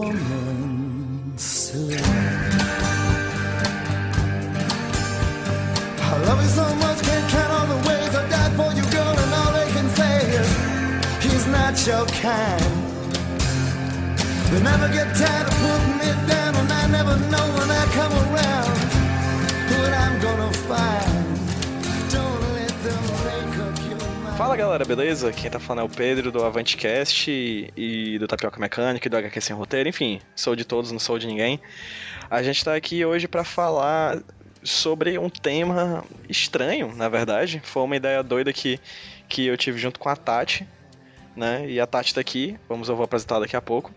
Woman soon. I love you so much, can't count all the ways I died for you, girl, and all they can say is he's not your kind. They never get tired of putting it down, and I never know when I come around what I'm gonna find. Fala galera, beleza? Quem tá falando é o Pedro do Avantcast e do Tapioca Mecânica e do HQ Sem Roteiro, enfim, sou de todos, não sou de ninguém. A gente tá aqui hoje para falar sobre um tema estranho, na verdade. Foi uma ideia doida que, que eu tive junto com a Tati, né? E a Tati tá aqui, vamos, eu vou apresentar daqui a pouco.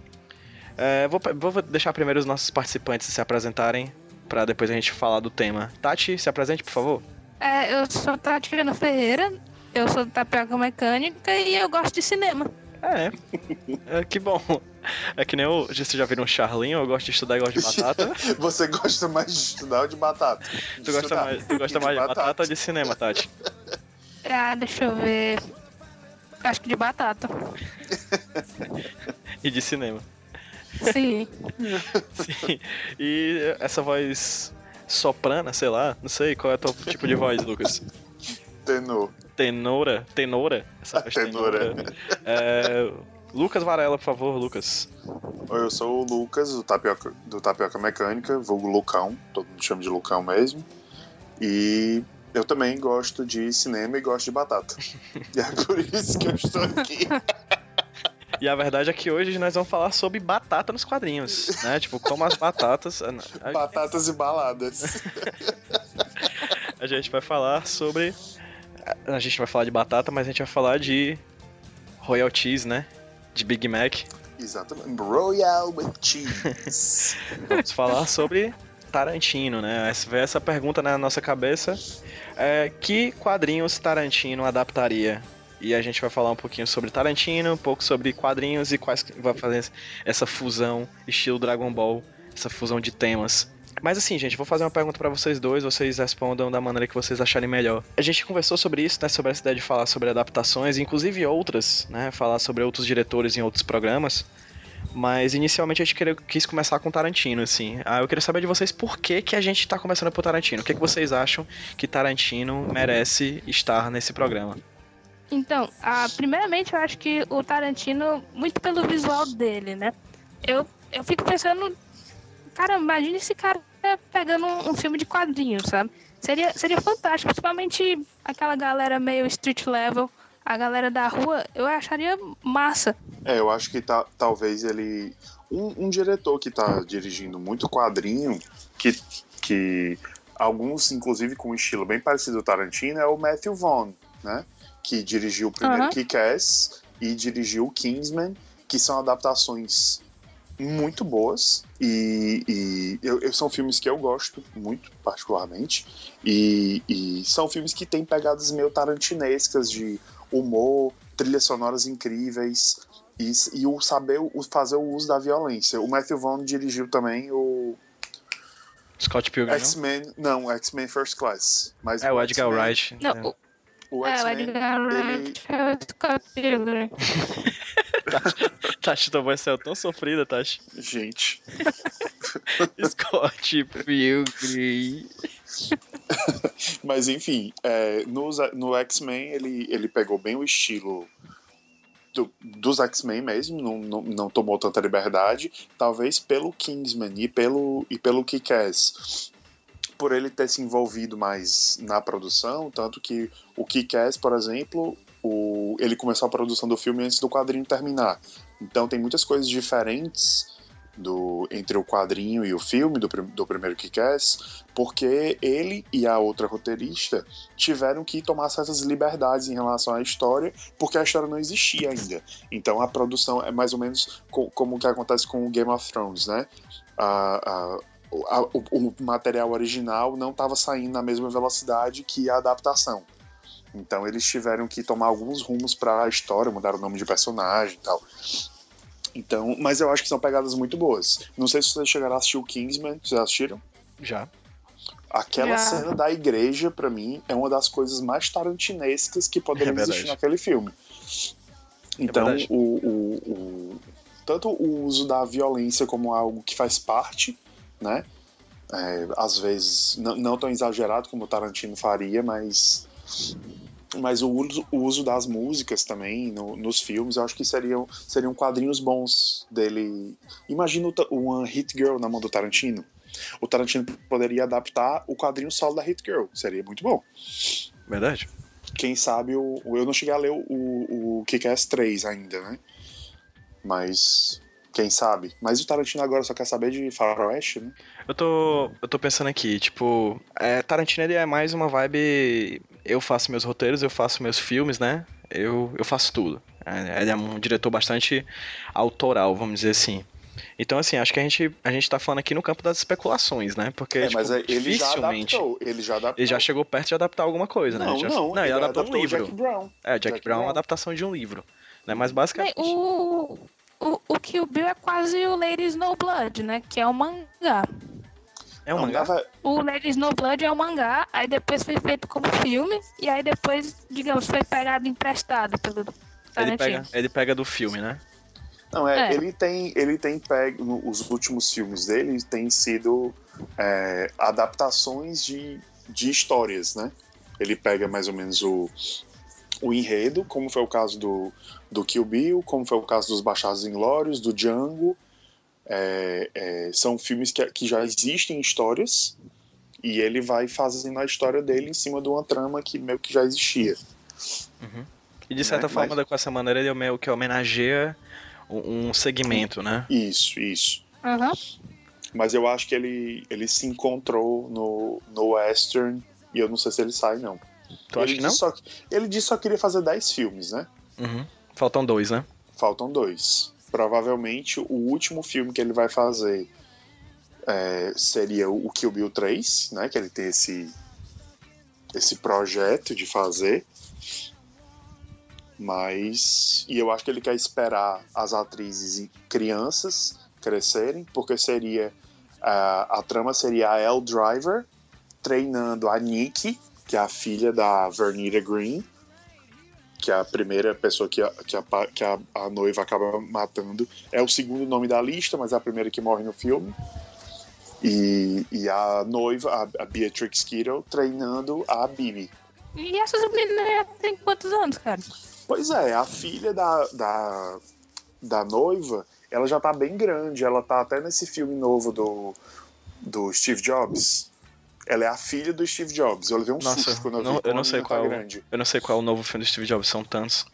É, vou, vou deixar primeiro os nossos participantes se apresentarem, para depois a gente falar do tema. Tati, se apresente, por favor. É, eu sou Tatiana Ferreira, eu sou tapioca mecânica e eu gosto de cinema. É, é que bom. É que nem eu. Você já viram um Charlinho? Eu gosto de estudar e gosto de batata. Você gosta mais de estudar ou de batata? De tu, gosta mais, tu gosta mais de batata. batata ou de cinema, Tati? Ah, deixa eu ver. Acho que de batata. e de cinema. Sim. Sim. E essa voz soprana, sei lá, não sei qual é o teu tipo de voz, Lucas. Tenor. Tenora? Tenora? Essa tenora. tenora. É, Lucas Varela, por favor, Lucas. Oi, eu sou o Lucas, do Tapioca, do Tapioca Mecânica, vulgo Lucão, todo mundo chama de Lucão mesmo. E eu também gosto de cinema e gosto de batata. e é por isso que eu estou aqui. E a verdade é que hoje nós vamos falar sobre batata nos quadrinhos, né? Tipo, como as batatas. Batatas e baladas. a gente vai falar sobre a gente vai falar de batata, mas a gente vai falar de Royal Cheese, né? De Big Mac. Exatamente. Royal with cheese. Vamos falar sobre Tarantino, né? Essa, essa pergunta na nossa cabeça. É, que quadrinhos Tarantino adaptaria? E a gente vai falar um pouquinho sobre Tarantino, um pouco sobre quadrinhos e quais vai fazer essa fusão estilo Dragon Ball, essa fusão de temas. Mas assim, gente, vou fazer uma pergunta para vocês dois, vocês respondam da maneira que vocês acharem melhor. A gente conversou sobre isso, né, sobre essa ideia de falar sobre adaptações, inclusive outras, né, falar sobre outros diretores em outros programas. Mas inicialmente a gente queria, quis começar com Tarantino, assim. Ah, eu queria saber de vocês por que, que a gente tá começando por Tarantino. O que, que vocês acham que Tarantino merece estar nesse programa? Então, ah, primeiramente eu acho que o Tarantino, muito pelo visual dele, né? Eu, eu fico pensando Cara, imagine esse cara pegando um, um, filme de quadrinhos, sabe? Seria, seria fantástico, principalmente aquela galera meio street level, a galera da rua, eu acharia massa. É, eu acho que tá, talvez ele. Um, um diretor que tá dirigindo muito quadrinho, que, que alguns, inclusive, com um estilo bem parecido ao Tarantino, é o Matthew Vaughn, né? Que dirigiu o primeiro uhum. Kick-Ass e dirigiu o Kingsman, que são adaptações muito boas e, e eu, eu, são filmes que eu gosto muito particularmente e, e, são filmes que têm pegadas meio tarantinescas de humor, trilhas sonoras incríveis e, e o saber o, fazer o uso da violência. O Matthew Vaughn dirigiu também o Scott Pilgrim. X-Men, não, X-Men First Class. Mas é o Edgar Wright. Não, é. o, X-Men. É, o Edgar Wright é o Scott Pilgrim. Tati, tua voz saiu tão sofrida, Tati. Gente. Scott Pilgrim. Mas enfim, é, no, no X-Men ele, ele pegou bem o estilo do, dos X-Men mesmo, não, não, não, tomou tanta liberdade, talvez pelo Kingsman e pelo, e pelo Kick-Ass. Por ele ter se envolvido mais na produção, tanto que o Kick-Ass, por exemplo, o, ele começou a produção do filme antes do quadrinho terminar. Então tem muitas coisas diferentes a é o o a, material original não estava saindo na mesma velocidade que a adaptação. Então eles tiveram que tomar alguns rumos para a história, mudar o nome de personagem e tal. Então, mas eu acho que são pegadas muito boas. Não sei se vocês chegaram a assistir o Kingsman, vocês assistiram? Já. Aquela Já. cena da igreja, para mim, é uma das coisas mais tarantinescas que poderiam é existir naquele filme. Então, é o, o, o, tanto o uso da violência como algo que faz parte, né? É, às vezes, não tão exagerado como o Tarantino faria, mas mas o uso, o uso das músicas também no, nos filmes, eu acho que seriam, seriam quadrinhos bons dele. Imagina uma Hit Girl na mão do Tarantino. O Tarantino poderia adaptar o quadrinho solo da Hit Girl, seria muito bom. Verdade. Quem sabe o. Eu não cheguei a ler o, o Kick-Ass 3 ainda, né? Mas quem sabe? Mas o Tarantino agora só quer saber de faroeste, né? Eu tô, eu tô pensando aqui, tipo, é, Tarantino ele é mais uma vibe. Eu faço meus roteiros, eu faço meus filmes, né? Eu, eu faço tudo. É, ele é um diretor bastante autoral, vamos dizer assim. Então, assim, acho que a gente, a gente tá falando aqui no campo das especulações, né? Porque, é, tipo, mas ele dificilmente... Já adaptou, ele já adaptou. Ele já chegou perto de adaptar alguma coisa, não, né? Já, não, não, ele, ele adaptou, adaptou um livro. Jack Brown. É, Jack, Jack Brown é uma adaptação de um livro. Né? Mas basicamente... O, o, o Kill Bill é quase o Lady Snowblood, né? Que é um mangá. É um mangá? Vai... O Lady Snowblood é um mangá, aí depois foi feito como filme, e aí depois, digamos, foi pegado emprestado pelo ele pega, ele pega do filme, né? Não, é, é. ele tem, ele tem pego, os últimos filmes dele têm sido é, adaptações de, de histórias, né? Ele pega mais ou menos o, o enredo, como foi o caso do, do Kill Bill, como foi o caso dos Baixados Inglórios, do Django. É, é, são filmes que, que já existem histórias e ele vai fazendo a história dele em cima de uma trama que meio que já existia. Uhum. E de certa né? forma, Mas... com essa maneira, ele é meio que homenageia um segmento, né? Isso, isso. Uhum. Mas eu acho que ele, ele se encontrou no, no Western e eu não sei se ele sai, não. Tu ele acha que não? Só, ele disse que só queria fazer 10 filmes, né? Uhum. Faltam dois, né? Faltam dois. Provavelmente o último filme que ele vai fazer é, seria o Kill Bill 3, né? Que ele tem esse, esse projeto de fazer. Mas. E eu acho que ele quer esperar as atrizes e crianças crescerem, porque seria. A, a trama seria a Elle Driver treinando a Nikki, que é a filha da Vernita Green, que é a primeira pessoa que a, que a, que a, a noiva acaba matando. É o segundo nome da lista, mas é a primeira que morre no filme. E, e a noiva, a, Beatrix Kiddo, treinando a Bibi. E essas meninas têm quantos anos, cara? Pois é, a filha da, da, da noiva, ela já tá bem grande. Ela tá até nesse filme novo do, do Steve Jobs. Ela é a filha do Steve Jobs. Eu levei um Nossa, susto quando eu não, vi. Eu não sei qual. Tá grande. Eu não sei qual é o novo filme do Steve Jobs. São tantos.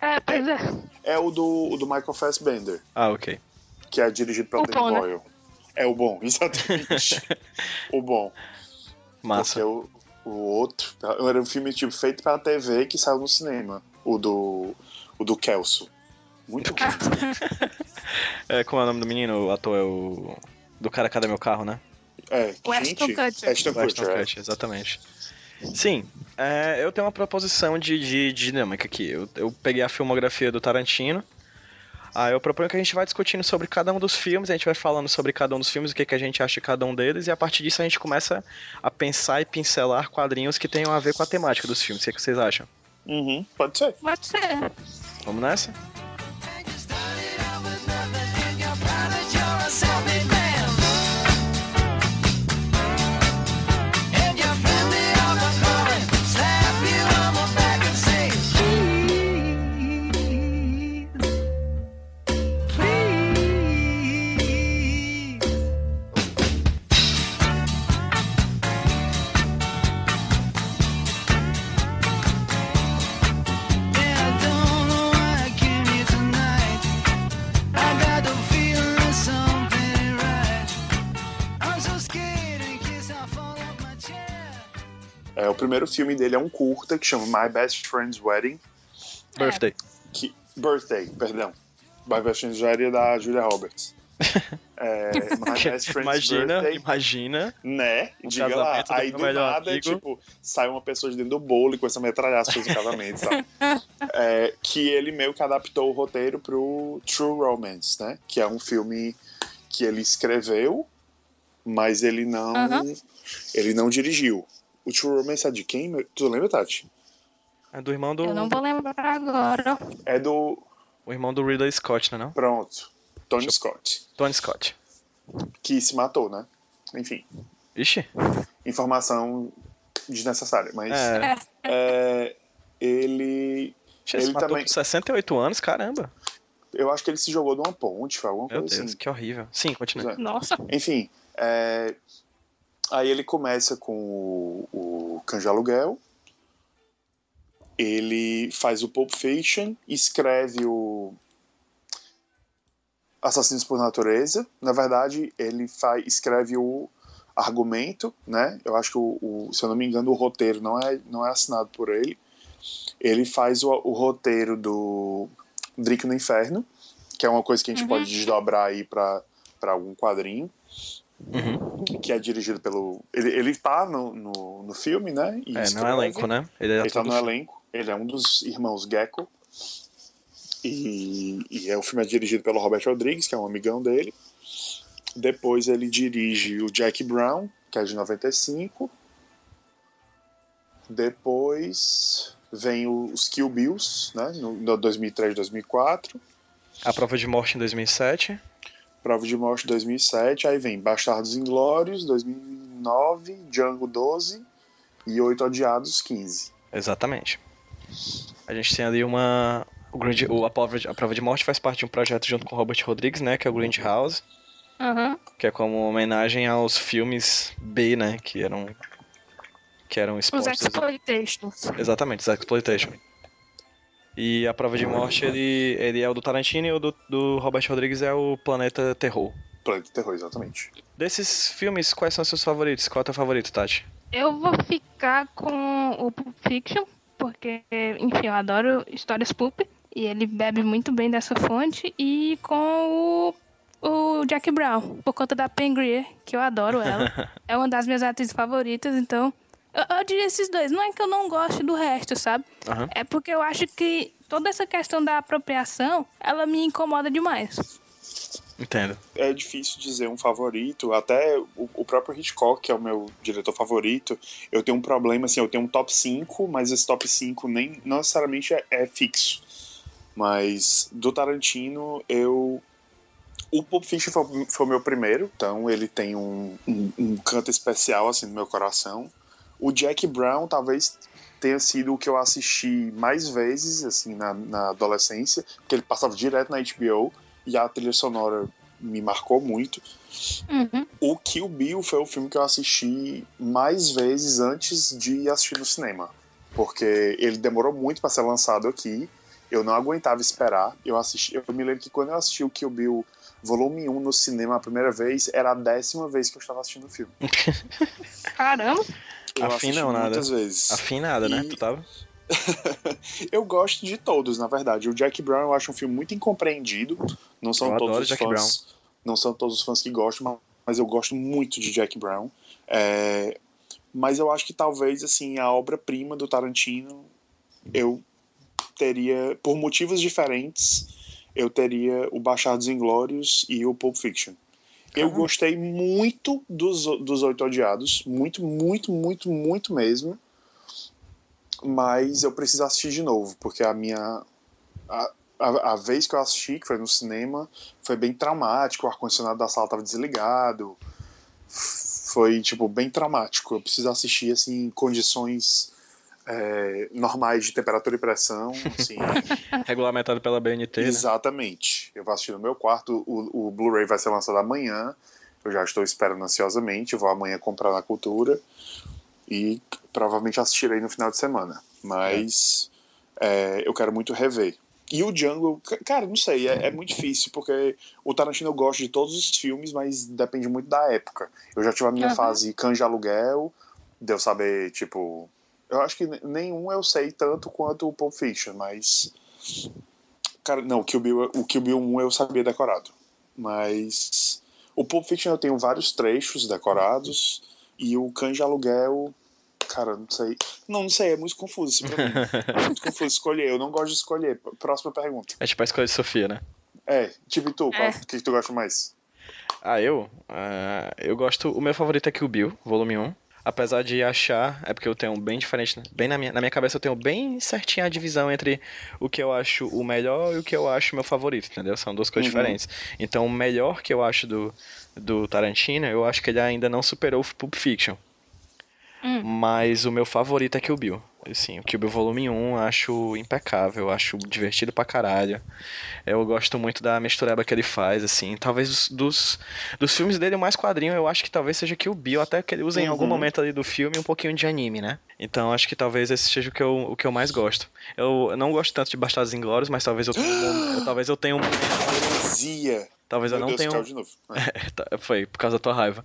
É, pois é. É o do, o do Michael Fassbender. Ah, ok. Que é dirigido pelo Danny né? Boyle. Né? É o bom, exatamente. o bom. Massa. Porque o, o outro era um filme tipo feito pra TV que saiu no cinema. O do. O do Kelso. Muito bom. é, como é o nome do menino? O ator é o. Do cara Cadê Meu Carro, né? É, o Ashton Kutcher. Ashton Kutcher, é. Kutcher, exatamente. Sim, é, eu tenho uma proposição de, de, de dinâmica aqui. Eu, eu peguei a filmografia do Tarantino. Aí eu proponho que a gente vai discutindo sobre cada um dos filmes, a gente vai falando sobre cada um dos filmes, o que, que a gente acha de cada um deles, e a partir disso a gente começa a pensar e pincelar quadrinhos que tenham a ver com a temática dos filmes. O que, é que vocês acham? Uhum, pode ser. Pode ser. Vamos nessa? Primeiro filme dele é um curta que chama My Best Friend's Wedding. Birthday. Que, birthday, perdão. My Best Friend's Wedding é da Julia Roberts. É, My Best Friend's imagina, Birthday. imagina. Né? Um Diga lá. Aí do nada, amigo. tipo, sai uma pessoa de dentro do bolo e começa a metralhar as pessoas do casamento, sabe? É, que ele meio que adaptou o roteiro pro True Romance, né? Que é um filme que ele escreveu, mas ele não. Ele não dirigiu. O True Romance é de quem? Tu lembra, Tati? É do irmão do. Eu não vou lembrar agora. É do. O irmão do Ridley Scott, né? Não? Pronto. Tony Deixa Scott. Tony Scott. Que se matou, né? Enfim. Ixi. Informação desnecessária. Mas É. é, ele. Ixi, ele Ele matou também- com 68 anos, caramba. Eu acho que ele se jogou de uma ponte, foi alguma Meu coisa Deus, assim. que horrível. Sim, continue. Nossa. Enfim, é, aí ele começa com o, o de Aluguel, ele faz o Pulp Fiction, escreve o Assassinos por Natureza. Na verdade, ele faz, escreve o argumento, né? Eu acho que, o, o- se eu não me engano, o roteiro não é, não é assinado por ele. Ele faz o, o roteiro do Drink no Inferno, que é uma coisa que a gente Uhum. pode desdobrar aí para algum quadrinho Uhum. que é dirigido pelo. Ele, ele tá no, no, no filme, né? E É, no escreve. elenco, né? Ele é Ele tá no elenco. Ele é um dos irmãos Gecko. E, e é, o filme é dirigido pelo Robert Rodrigues, que é um amigão dele. Depois ele dirige o Jack Brown, que é de 95. Depois vem os Kill Bills, né? No, no 2003, 2004. A prova de morte em 2007. Prova de Morte 2007, aí vem Bastardos Inglórios 2009, Django 12 e Oito Odiados 15. Exatamente. A gente tem ali uma. O grande, o, a, prova de, a prova de morte faz parte de um projeto junto com o Robert Rodrigues, né? Que é o Grindhouse. Aham. Que é como homenagem aos filmes B, né? Que eram. Que eram Os expostos. exploitations. Exatamente, os Exploitation. E a prova de morte, ele, ele é o do Tarantino e o do, do Robert Rodrigues é o Planeta Terror. Planeta Terror, exatamente. Desses filmes, quais são os seus favoritos? Qual é o teu favorito, Tati? Eu vou ficar com o Pulp Fiction, porque, enfim, eu adoro histórias pulp. E ele bebe muito bem dessa fonte. E com o, o Jack Brown, por conta da Pen Grier, que eu adoro ela. é uma das minhas atrizes favoritas, então... Eu, eu diria esses dois. Não é que eu não goste do resto, sabe? Aham. É porque eu acho que toda essa questão da apropriação, ela me incomoda demais. Entendo. É difícil dizer um favorito, até o, o próprio Hitchcock, que é o meu diretor favorito, eu tenho um problema, assim, eu tenho um top 5, mas esse top 5 nem não necessariamente é, é fixo. Mas do Tarantino, eu. O Pulp Fiction foi, foi o meu primeiro, então ele tem um, um, um canto especial assim no meu coração. O Jack Brown talvez tenha sido o que eu assisti mais vezes assim na, na adolescência, porque ele passava direto na HBO e a trilha sonora me marcou muito. Uhum. O Kill Bill foi o filme que eu assisti mais vezes antes de assistir no cinema, porque ele demorou muito para ser lançado aqui. Eu não aguentava esperar. Eu assisti, eu me lembro que quando eu assisti o Kill Bill volume 1 no cinema a primeira vez, era a décima vez que eu estava assistindo o filme. Caramba. Eu Afim não, nada. muitas vezes. Afinada, né? E- Tu tava? eu gosto de todos, na verdade. O Jack Brown eu acho um filme muito incompreendido. Não são Eu todos os Jack fãs. Não são todos os fãs que gostam, ma- mas eu gosto muito de Jack Brown. É, mas eu acho que talvez assim a obra-prima do Tarantino eu teria, por motivos diferentes, eu teria o Bastardos Inglórios e o Pulp Fiction. Eu gostei muito dos, dos Oito Odiados, muito, muito, muito, muito mesmo. Mas eu preciso assistir de novo, porque a minha. A, a, a vez que eu assisti, que foi no cinema, foi bem traumático. O ar-condicionado da sala estava desligado. Foi, tipo, bem traumático. Eu preciso assistir, assim, em condições é, normais de temperatura e pressão. Assim, Regulamentado pela BNT, né? Exatamente. Eu vou assistir no meu quarto. O, o Blu-ray vai ser lançado amanhã. Eu já estou esperando ansiosamente. Vou amanhã comprar na cultura. E provavelmente assistirei no final de semana. Mas é, eu quero muito rever. E o Django, ca- cara, não sei, é, é muito difícil, porque o Tarantino eu gosto de todos os filmes, mas depende muito da época. Eu já tive a minha Aham. fase canja aluguel, deu saber, tipo, Eu acho que nenhum eu sei tanto quanto o Pulp Fiction, mas. Cara, não, o Kill Bill, o Kill Bill 1 eu sabia decorado. Mas. O Pulp Fiction eu tenho vários trechos decorados. E o de Aluguel. Cara, não sei. Não, não sei, é muito confuso isso pra mim. É muito confuso escolher. Eu não gosto de escolher. Próxima pergunta. É tipo a escolha de Sofia, né? É, tipo, e tu? É. O que, que tu gosta mais? Ah, eu? Ah, eu gosto. O meu favorito é Kill Bill, volume 1. Apesar de achar, é porque eu tenho bem diferente, né? bem na minha, na minha cabeça eu tenho bem certinha a divisão entre o que eu acho o melhor e o que eu acho o meu favorito, entendeu? São duas coisas Uhum. diferentes. Então, o melhor que eu acho do, do Tarantino, eu acho que ele ainda não superou o Pulp Fiction. Hum. Mas o meu favorito é Kill Bill. Assim, o Bill Volume 1 eu acho impecável, eu acho divertido pra caralho. Eu gosto muito da mistureba que ele faz, assim. Talvez dos, dos, dos filmes dele, o mais quadrinho, eu acho que talvez seja Kill Bill, até que ele usa em algum Uhum. momento ali do filme um pouquinho de anime, né? Então acho que talvez esse seja o que eu, o que eu mais gosto. Eu não gosto tanto de Bastardos Inglórios, mas talvez eu tenha eu- talvez eu tenha um Heresia. Talvez eu Meu não Deus, tenha um, de novo. Tá, Foi, por causa da tua raiva.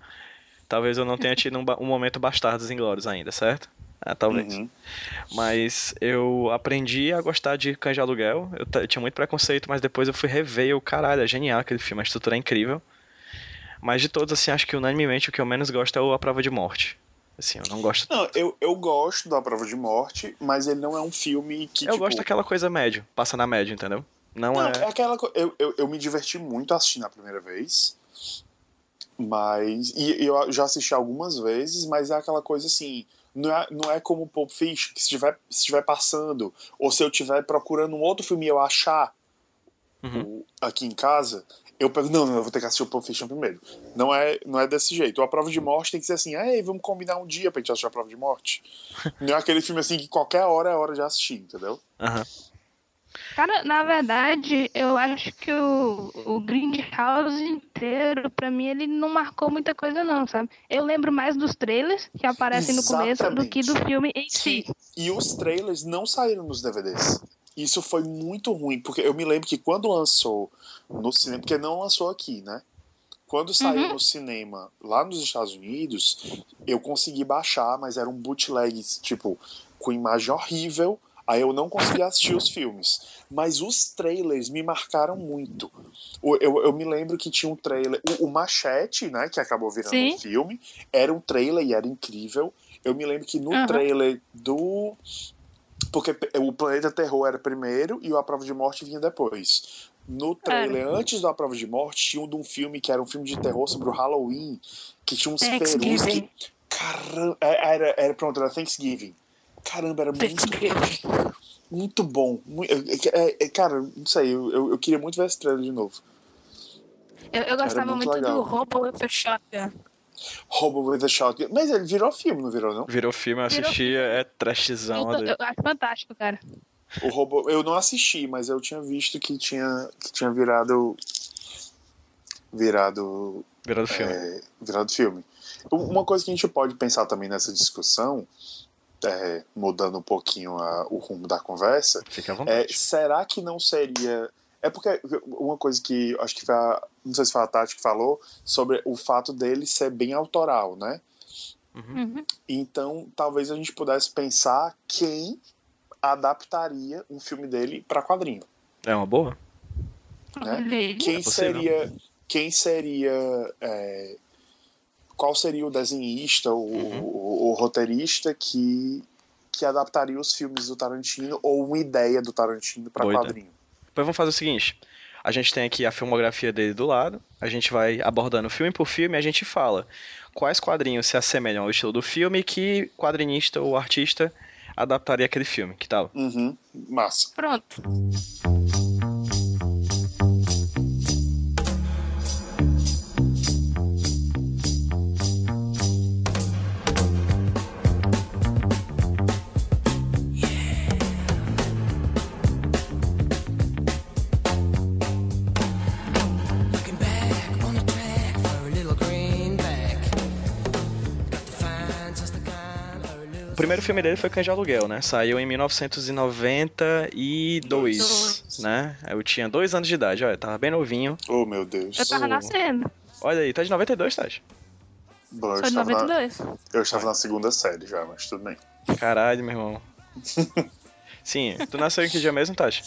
Talvez eu não tenha tido um, um momento Bastardos Inglórios ainda, certo? Ah, talvez. Uhum. Mas eu aprendi a gostar de Cães de Aluguel. Eu, eu tinha muito preconceito, mas depois eu fui rever e eu, caralho, é genial aquele filme, a estrutura é incrível. Mas de todos, assim, acho que unanimemente o que eu menos gosto é o A Prova de Morte. Assim, eu não gosto. Não, eu, eu gosto da Prova de Morte, mas ele não é um filme que. eu tipo, gosto daquela coisa médio, passa na média, entendeu? Não, Não, é. é aquela co- eu, eu, eu me diverti muito assistindo a primeira vez. Mas. E eu já assisti algumas vezes, mas é aquela coisa assim. Não é, não é como o Pulp Fiction, que se estiver se estiver passando, ou se eu estiver procurando um outro filme e eu achar Uhum. aqui em casa, eu pego, não, não, eu vou ter que assistir o Pulp Fiction primeiro. Não é, não é desse jeito. A prova de morte tem que ser assim, ei, vamos combinar um dia pra gente assistir a prova de morte. não é aquele filme assim que qualquer hora é hora de assistir, entendeu? Aham. Cara, na verdade, eu acho que o, o Grindhouse inteiro, pra mim, ele não marcou muita coisa, não, sabe? Eu lembro mais dos trailers que aparecem no começo do que do filme em si. E os trailers não saíram nos DVDs. Isso foi muito ruim, porque eu me lembro que quando lançou no cinema, porque não lançou aqui, né? Quando saiu Uhum. no cinema lá nos Estados Unidos, eu consegui baixar, mas era um bootleg, tipo, com imagem horrível. Aí eu não conseguia assistir os filmes. Mas os trailers me marcaram muito. O- Eu, eu me lembro que tinha um trailer. O, o Machete, né? Que acabou virando Sim. um filme. Era um trailer e era incrível. Eu me lembro que no Aham. trailer do. Porque o Planeta Terror era primeiro e o A Prova de Morte vinha depois. No trailer, antes do A Prova de Morte, tinha um de um filme que era um filme de terror sobre o Halloween, que tinha uns perus que. Caramba, é, era, era pronto, era Thanksgiving. Caramba, era muito Thanksgiving. muito bom. Mu- é, é, é, cara, não sei, eu, eu, eu queria muito ver esse trailer de novo. Eu, eu gostava muito muito, do Robo with a Shotgun. Hobo with a Shotgun. Mas ele virou filme, não virou, não? Virou filme, eu Virou assisti, é trashzão. Eu, ali. eu acho fantástico, cara. O Robo, eu não assisti, mas eu tinha visto que tinha, que tinha virado. Virado. Virou filme. é, virado filme. Uma coisa que a gente pode pensar também nessa discussão, é, mudando um pouquinho a- o rumo da conversa, Fica à É, vontade. será que não seria. É porque uma coisa que acho que foi a, não sei se foi a Tati que falou sobre o fato dele ser bem autoral, né? Uhum. Uhum. Então talvez a gente pudesse pensar quem adaptaria um filme dele para quadrinho. É uma boa? Né? Quem É seria. Quem seria. é, qual seria o desenhista, o, Uhum. o- o roteirista que, que adaptaria os filmes do Tarantino ou uma ideia do Tarantino para quadrinho? Depois vamos fazer o seguinte. A gente tem aqui a filmografia dele do lado, a gente vai abordando filme por filme e a gente fala quais quadrinhos se assemelham ao estilo do filme e que quadrinista ou artista adaptaria aquele filme, que tal? Uhum, massa. Pronto. Primeiro filme dele foi Cães de Aluguel, né? Saiu em 1992, Dois. né? Eu tinha dois anos de idade, olha, tava bem novinho. Oh, meu Deus. Eu tava Oh. nascendo. Olha aí, tá de 92, Tati. Bom, eu, estava na, 92. eu estava na segunda série já, mas tudo bem. Caralho, meu irmão. Sim, tu nasceu em que dia mesmo, Tati?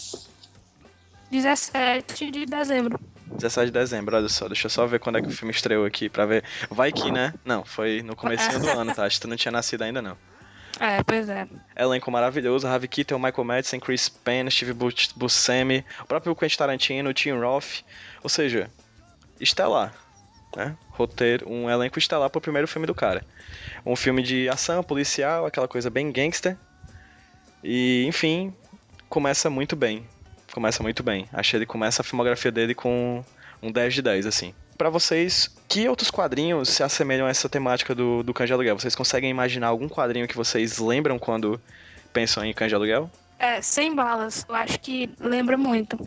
17 de dezembro. 17 de dezembro, olha só. Deixa eu só ver quando é que o filme estreou aqui pra ver. Vai que, né? Não, foi no comecinho do ano, Tati. Tu não tinha nascido ainda, não. É, pois é. Elenco maravilhoso, Harvey Keitel, Michael Madsen, Chris Penn, Steve Bus- Buscemi, o próprio Quentin Tarantino, Tim Roth, ou seja, estelar, né? Roteiro, um elenco estelar pro primeiro filme do cara. Um filme de ação, policial, aquela coisa bem gangster. E, enfim, começa muito bem. Começa muito bem. Achei ele começa a filmografia dele com um 10 de 10, assim. Pra vocês, que outros quadrinhos se assemelham a essa temática do, do Cães de Aluguel? Vocês conseguem imaginar algum quadrinho que vocês lembram quando pensam em Cães de Aluguel? É, sem balas. Eu acho que lembra muito.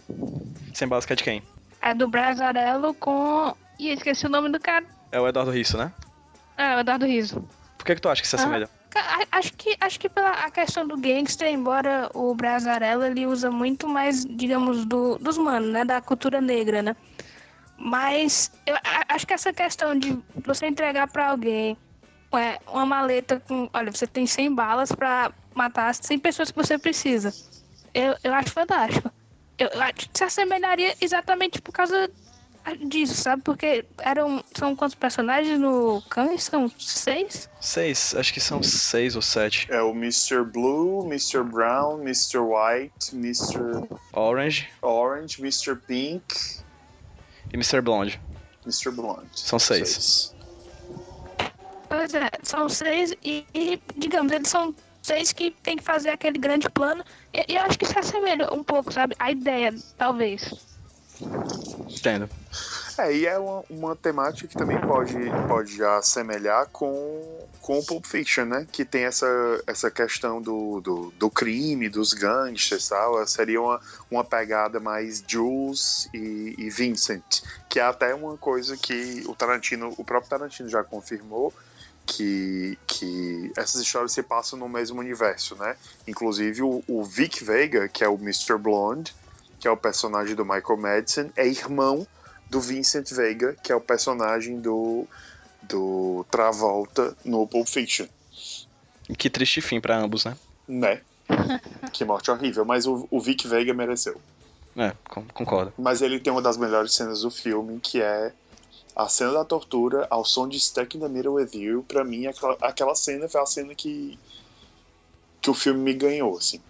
Sem balas que é de quem? É do Brasarello com. Ih, esqueci o nome do cara. É o Eduardo Risso, né? É, o Eduardo Riso. Por que, que tu acha que se Ah. assemelha? Ca- a- Acho que, acho que pela a questão do gangster, embora o Brasarello ele usa muito mais, digamos, do, dos manos, né? Da cultura negra, né? Mas eu acho que essa questão de você entregar pra alguém é, uma maleta com. Olha, você tem 100 balas pra matar as 100 pessoas que você precisa. Eu, eu acho fantástico. Eu, eu acho que se assemelharia exatamente por causa disso, sabe? Porque eram. São quantos personagens no Cães? São seis? Seis, acho que são seis ou sete. É o Mr. Blue, Mr. Brown, Mr. White, Mr. Orange Orange, Mr. Pink, e Mr. Blonde. Mr. Blonde. São seis. Pois é, são seis e, e, digamos, eles são seis que tem que fazer aquele grande plano. E, e eu acho que se assemelha um pouco, sabe? A ideia, talvez. Entendo. É, e é uma, uma temática que também pode, pode assemelhar com, com o Pulp Fiction, né? Que tem essa, essa questão do, do, do crime, dos gangsters e tal. Seria uma, uma pegada mais Jules e, e Vincent, que é até uma coisa que o Tarantino, o próprio Tarantino já confirmou, que, que essas histórias se passam no mesmo universo, né? Inclusive o, o Vic Vega, que é o Mr. Blonde, que é o personagem do Michael Madsen, é irmão do Vincent Vega, que é o personagem do, do Travolta no Pulp Fiction, que triste fim pra ambos, né? né? que morte horrível, mas o, o Vic Vega mereceu. É, con- concordo. Mas ele tem uma das melhores cenas do filme, que é a cena da tortura ao som de Stuck in the Middle with You. Pra mim, aquela, aquela cena foi a cena que, que o filme me ganhou, assim.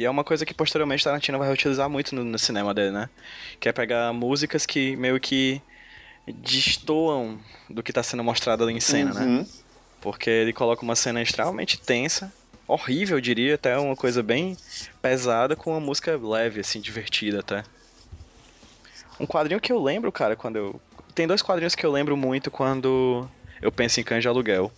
E é uma coisa que posteriormente Tarantino vai reutilizar muito no, no cinema dele, né? Que é pegar músicas que meio que destoam do que tá sendo mostrado ali em cena, né? Uhum. Porque ele coloca uma cena extremamente tensa, horrível, eu diria, até uma coisa bem pesada, com uma música leve, assim, divertida até. Um quadrinho que eu lembro, cara, quando eu. Tem dois quadrinhos que eu lembro muito quando eu penso em Cães de Aluguel.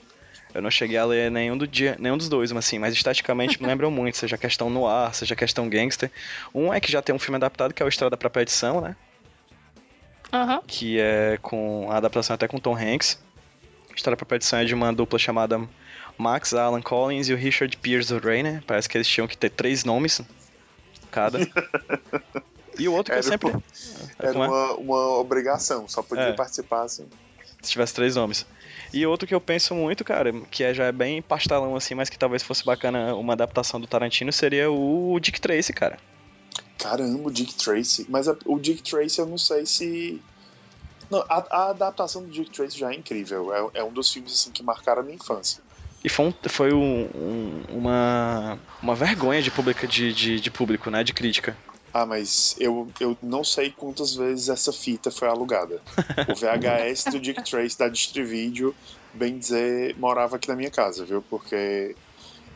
Eu não cheguei a ler nenhum, do dia, nenhum dos dois, mas assim, mas esteticamente me lembram muito, seja questão no ar, seja questão gangster. Um é que já tem um filme adaptado, que é o Estrada pra Petição, né? Aham. que é com a adaptação até com Tom Hanks. A história pra petição é de uma dupla chamada Max Alan Collins e o Richard Pierce Rayner. Parece que eles tinham que ter três nomes cada. E o outro que Era eu sempre. por- É, Era é? uma, uma obrigação, só podia É. participar assim. Se tivesse três nomes. E outro que eu penso muito, cara, que é, já é bem pastelão assim, mas que talvez fosse bacana uma adaptação do Tarantino, seria o Dick Tracy, cara. Caramba, o Dick Tracy. Mas a- o Dick Tracy eu não sei se. Não, a, a adaptação do Dick Tracy já é incrível. É, é um dos filmes assim, que marcaram a minha infância. E foi, um- foi um- um- uma, uma vergonha de, publica, de, de, de público, né? De crítica. Ah, mas eu, eu não sei quantas vezes essa fita foi alugada. O VHS do Dick Tracy da Distrivídeo, bem dizer, morava aqui na minha casa, viu? Porque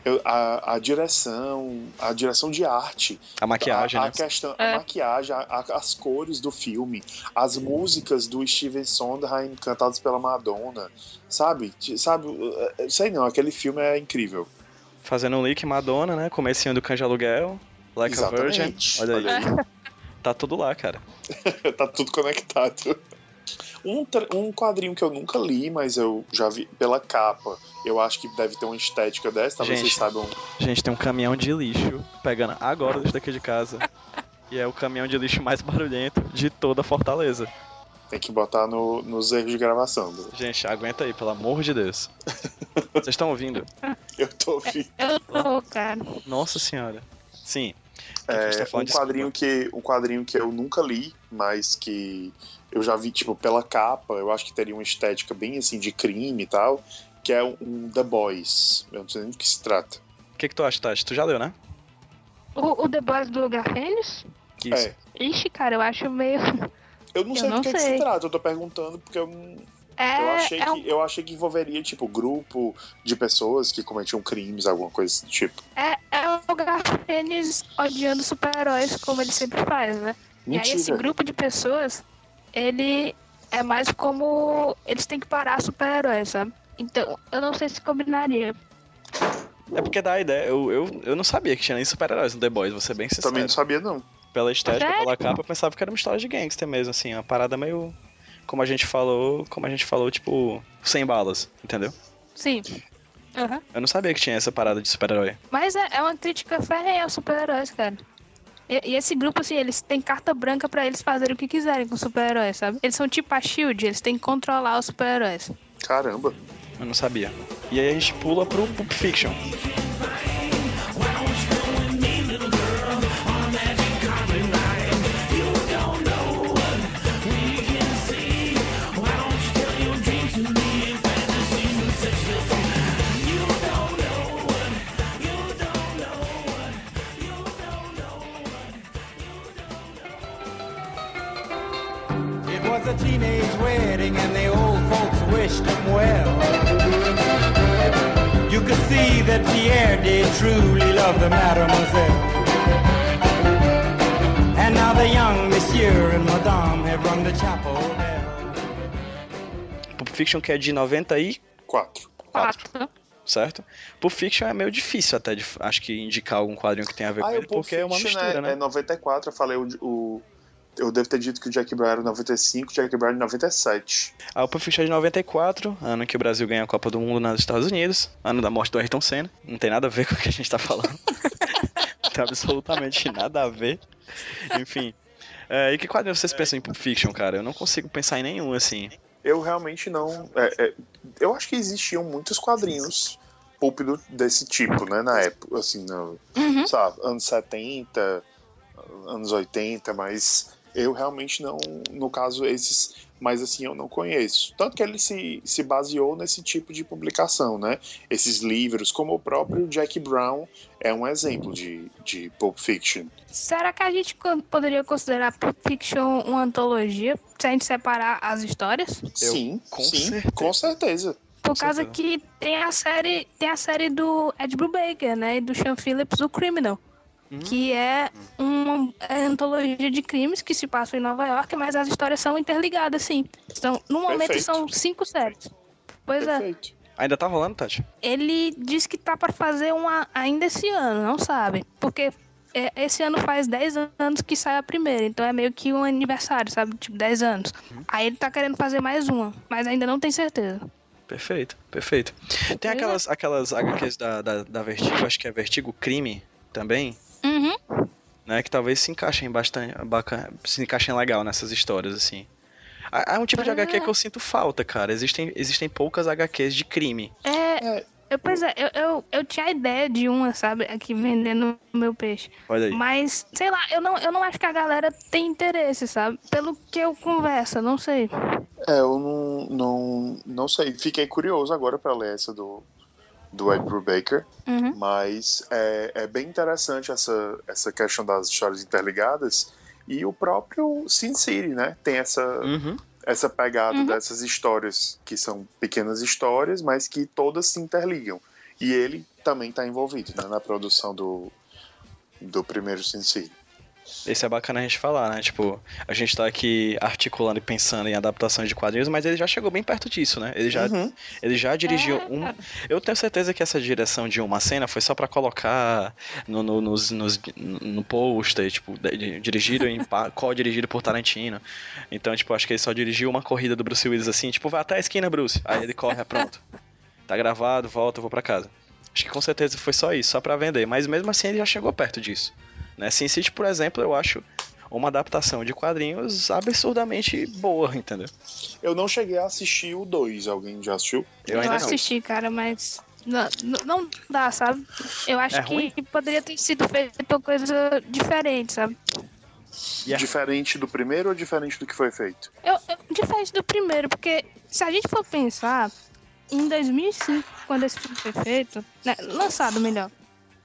eu- a, a direção, a direção de arte, A maquiagem, a, né? a questão, É. a maquiagem, a- a- as cores do filme, as músicas do Steven Sondheim cantadas pela Madonna, sabe? Sabe? eh, Sei não, aquele filme é incrível. Fazendo um link Madonna, né? Comecinho do de Aluguel, Like a Virgin. Exatamente. Olha aí. Olha aí. Tá tudo lá, cara. tá tudo conectado. Um, um quadrinho que eu nunca li, mas eu já vi pela capa. Eu acho que deve ter uma estética dessa, talvez Gente. vocês saibam. Gente, tem um caminhão de lixo pegando agora desde daqui de casa. E é o caminhão de lixo mais barulhento de toda a Fortaleza. Tem que botar no- nos erros de gravação. né? Gente, aguenta aí, pelo amor de Deus. Vocês estão ouvindo? Eu tô ouvindo. Eu tô, cara. Nossa senhora. Sim. Que que É, você tá um quadrinho que um quadrinho que eu nunca li, mas que eu já vi tipo pela capa, eu acho que teria uma estética bem assim de crime e tal, que é um, um The Boys. Eu não sei nem do que se trata. O que, que tu acha, Tati? Tu já leu, né? O, o The Boys do Garfênis? Que isso? É, Ixi, cara, eu acho meio. eu não Eu sei não do que, que sei. se trata, eu tô perguntando porque eu não- É, eu achei é que um, eu achei que envolveria tipo grupo de pessoas que cometiam crimes, alguma coisa do tipo. é, é o Garfênis odiando super-heróis, como ele sempre faz, né? E aí esse Mentira. grupo de pessoas, ele é mais como eles têm que parar super-heróis, sabe? Então, eu não sei se combinaria. É porque dá a ideia. Eu, eu, eu não sabia que tinha nem super-heróis no The Boys, vou ser bem sincero. Também não sabia não. Pela estética, Sério? pela capa, eu pensava que era uma história de gangster mesmo, assim, uma parada meio. Como a gente falou, como a gente falou, tipo, sem balas, entendeu? Sim. Aham. Eu não sabia que tinha essa parada de super-herói. Mas é, é uma crítica ferrenha aos super-heróis, cara. E, e esse grupo, assim, eles têm carta branca pra eles fazerem o que quiserem com super-heróis, sabe? Eles são tipo a SHIELD, eles têm que controlar os super-heróis. Caramba. Eu não sabia. E aí a gente pula pro Pulp Fiction. Wished him well. You could see that Pierre did truly love the mademoiselle. And now the young monsieur and madame have rung the chapel bell. Pulp Fiction que é de 94, Quatro. Quatro. certo? Pulp Fiction é meio difícil até de, acho que indicar algum quadrinho que tenha a ver com Ah, ele, o Pulp porque é uma mistura, é, né? é 94, eu falei o, o- Eu devo ter dito que o Jack Brown era 95, o Jack Brown é 97. A Pulp Fiction é de 94, ano que o Brasil ganha a Copa do Mundo nos Estados Unidos, ano da morte do Ayrton Senna. Não tem nada a ver com o que a gente tá falando. não tem absolutamente nada a ver. Enfim. É, e que quadrinho vocês pensam em Pulp Fiction, cara? Eu não consigo pensar em nenhum, assim. Eu realmente não. é, é, eu acho que existiam muitos quadrinhos pulp do- desse tipo, né? Na época, assim, no, Uhum. sabe, anos 70, anos 80, mas eu realmente não. No caso, esses. Mas assim, eu não conheço. Tanto que ele se, se baseou nesse tipo de publicação, né? Esses livros, como o próprio Jack Brown é um exemplo de, de Pulp Fiction. Será que a gente poderia considerar Pulp Fiction uma antologia? Se a gente separar as histórias? sim, com sim, certeza. com certeza. Por Com causa certeza. que tem a série, tem a série do Ed Brubaker, né? E do Sean Phillips, o Criminal. Hum. Que é uma é antologia de crimes que se passam em Nova York, mas as histórias são interligadas, sim. São, no momento Perfeito. são cinco séries. Pois é. Perfeito. Ainda tá rolando, Tati? Ele diz que tá pra fazer uma ainda esse ano, não sabe. Porque é, esse ano faz 10 anos que sai a primeira, então é meio que um aniversário, sabe? Tipo, 10 anos. Aí ele tá querendo fazer mais uma, mas ainda não tem certeza. Perfeito, perfeito. Tem é. aquelas, aquelas HQs da, da, da Vertigo, acho que é Vertigo Crime também, Uhum. né? Que talvez se encaixem bastante, bacana, se encaixem legal nessas histórias, assim. É um tipo de HQ é. que eu sinto falta, cara. Existem, existem poucas HQs de crime. É. É. Eu, pois é, eu, eu, eu tinha a ideia de uma, sabe, aqui vendendo o meu peixe. Olha aí. Mas, sei lá, eu não, eu não acho que a galera tem interesse, sabe? Pelo que eu converso, não sei. É, eu não, não, não sei. Fiquei curioso agora para ler essa do, do Ed Brubaker, Uhum. mas é, é bem interessante essa, essa questão das histórias interligadas. E o próprio Sin City, né? Tem essa, Uhum. essa pegada Uhum. dessas histórias, que são pequenas histórias, mas que todas se interligam. E ele também está envolvido né, na produção do, do primeiro Sin City. Esse é bacana a gente falar, né? Tipo, a gente tá aqui articulando e pensando em adaptações de quadrinhos, mas ele já chegou bem perto disso, né? Ele já, Uhum. ele já dirigiu É, um. Eu tenho certeza que essa direção de uma cena foi só pra colocar no, no, nos, nos- no pôster, tipo, dirigido em co-dirigido por Tarantino. Então, tipo, acho que ele só dirigiu uma corrida do Bruce Willis assim, tipo, vai até a esquina, Bruce. Aí ele corre, é pronto. Tá gravado, volta, eu vou pra casa. Acho que com certeza foi só isso, só pra vender. Mas mesmo assim ele já chegou perto disso. Né? Sin City, por exemplo, eu acho uma adaptação de quadrinhos absurdamente boa, entendeu? Eu não cheguei a assistir o 2. Alguém já assistiu? Eu Eu, ainda não. assisti, cara, mas não, não- não dá, sabe? Eu acho É ruim? que poderia ter sido feito coisa diferente, sabe? A- Diferente do primeiro ou diferente do que foi feito? Eu, eu- diferente do primeiro, porque se a gente for pensar, em 2005, quando esse filme foi feito, né, lançado melhor,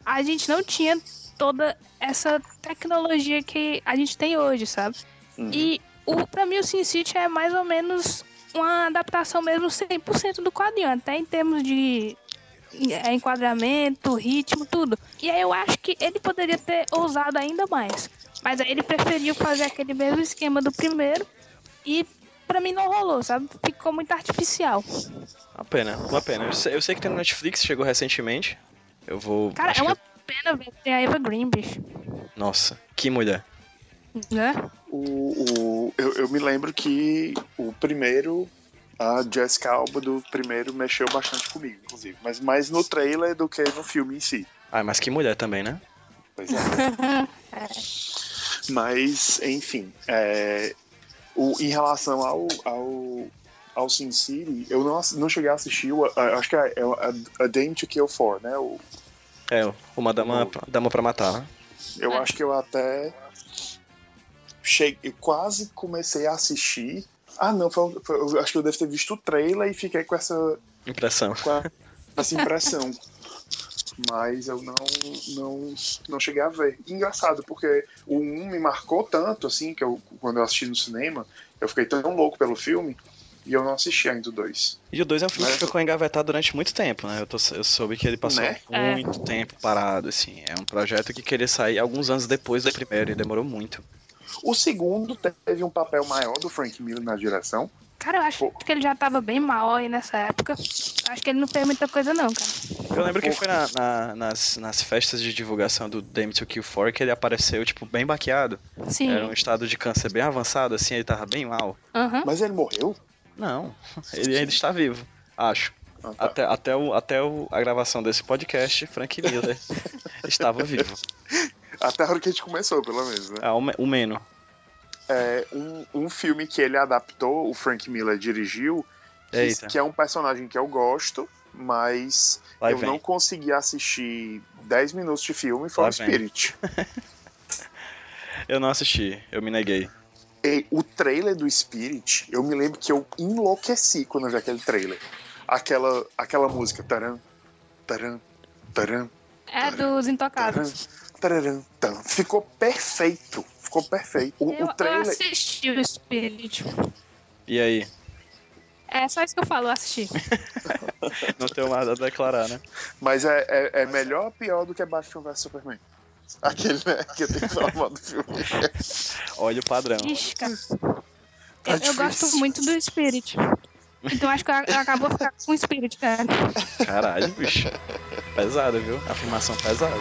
a gente não tinha toda essa tecnologia que a gente tem hoje, sabe? Uhum. E o, pra mim o Sin City é mais ou menos uma adaptação mesmo 100% do quadrinho, até em termos de é, enquadramento, ritmo, tudo. E aí eu acho que ele poderia ter ousado ainda mais. Mas aí ele preferiu fazer aquele mesmo esquema do primeiro e pra mim não rolou, sabe? Ficou muito artificial. Uma pena, uma pena. Eu sei, eu sei que tem no Netflix, chegou recentemente. Eu vou. Cara, acho é uma que- pena ver que tem a Eva Green, bicho. Nossa, que mulher. Né? O, o- eu, eu me lembro que o primeiro, a Jessica Alba do primeiro mexeu bastante comigo, inclusive. Mas mais no trailer do que no filme em si. Ah, mas que mulher também, né? Pois é. Mas, enfim, é, o, em relação ao, ao, ao Sin City, eu não, não cheguei a assistir, o, a- acho que é, é o- a, a Dame to Kill For, né? O, É, uma dama, dama pra matar. né? eu acho que eu até cheguei, quase comecei a assistir. Ah, não, foi, foi- eu acho que eu devo ter visto o trailer e fiquei com essa, Impressão. com a- essa impressão. Mas eu não, não, não cheguei a ver. Engraçado, porque o 1 me marcou tanto, assim, que eu, quando eu assisti no cinema, eu fiquei tão louco pelo filme, e eu não assisti ainda o 2. E o 2 é um filme Né? que ficou engavetado durante muito tempo, né? Eu, tô- eu soube que ele passou Né? É. muito tempo parado, assim. É um projeto que queria sair alguns anos depois do primeiro e demorou muito. O segundo teve um papel maior do Frank Miller na direção. Cara, eu acho Pô. que ele já tava bem mal aí nessa época. Acho que ele não fez muita coisa, não, cara. Eu lembro que foi na- na- nas, nas festas de divulgação do Dame to Kill 4 que ele apareceu, tipo, bem baqueado. Sim. Era um estado de câncer bem avançado, assim, ele tava bem mal. Aham. Mas ele morreu? Não, ele ainda está vivo, acho. Ah, tá. Até, até, o, até o, a gravação desse podcast, Frank Miller estava vivo. Até a hora que a gente começou, pelo menos, né? É, o, o Meno. É, um, um filme que ele adaptou, o Frank Miller dirigiu, que, que é um personagem que eu gosto, mas Lá eu vem. não consegui assistir 10 minutos de filme, foi o. Spirit. Eu não assisti, eu me neguei. E o trailer do Spirit, eu me lembro que eu enlouqueci quando eu vi aquele trailer. Aquela, aquela música. Taran, taran, taran, É dos taran, Intocados. taran, taran. Ficou perfeito. Ficou perfeito. O, Eu, o eu trailer. assisti o Spirit. E aí? É só isso que eu falo, eu assisti. Não tenho nada a declarar, né? Mas é, é, é melhor ou pior do que Batman vs Superman? Aquele, né? Que eu tenho que falar mal do filme. Olha o padrão. Ixi, cara. Tá eu, eu gosto muito do Spirit. Então acho que eu acabou ficando com o Spirit, cara. Caralho, bicho. Pesado, viu? Afirmação pesada.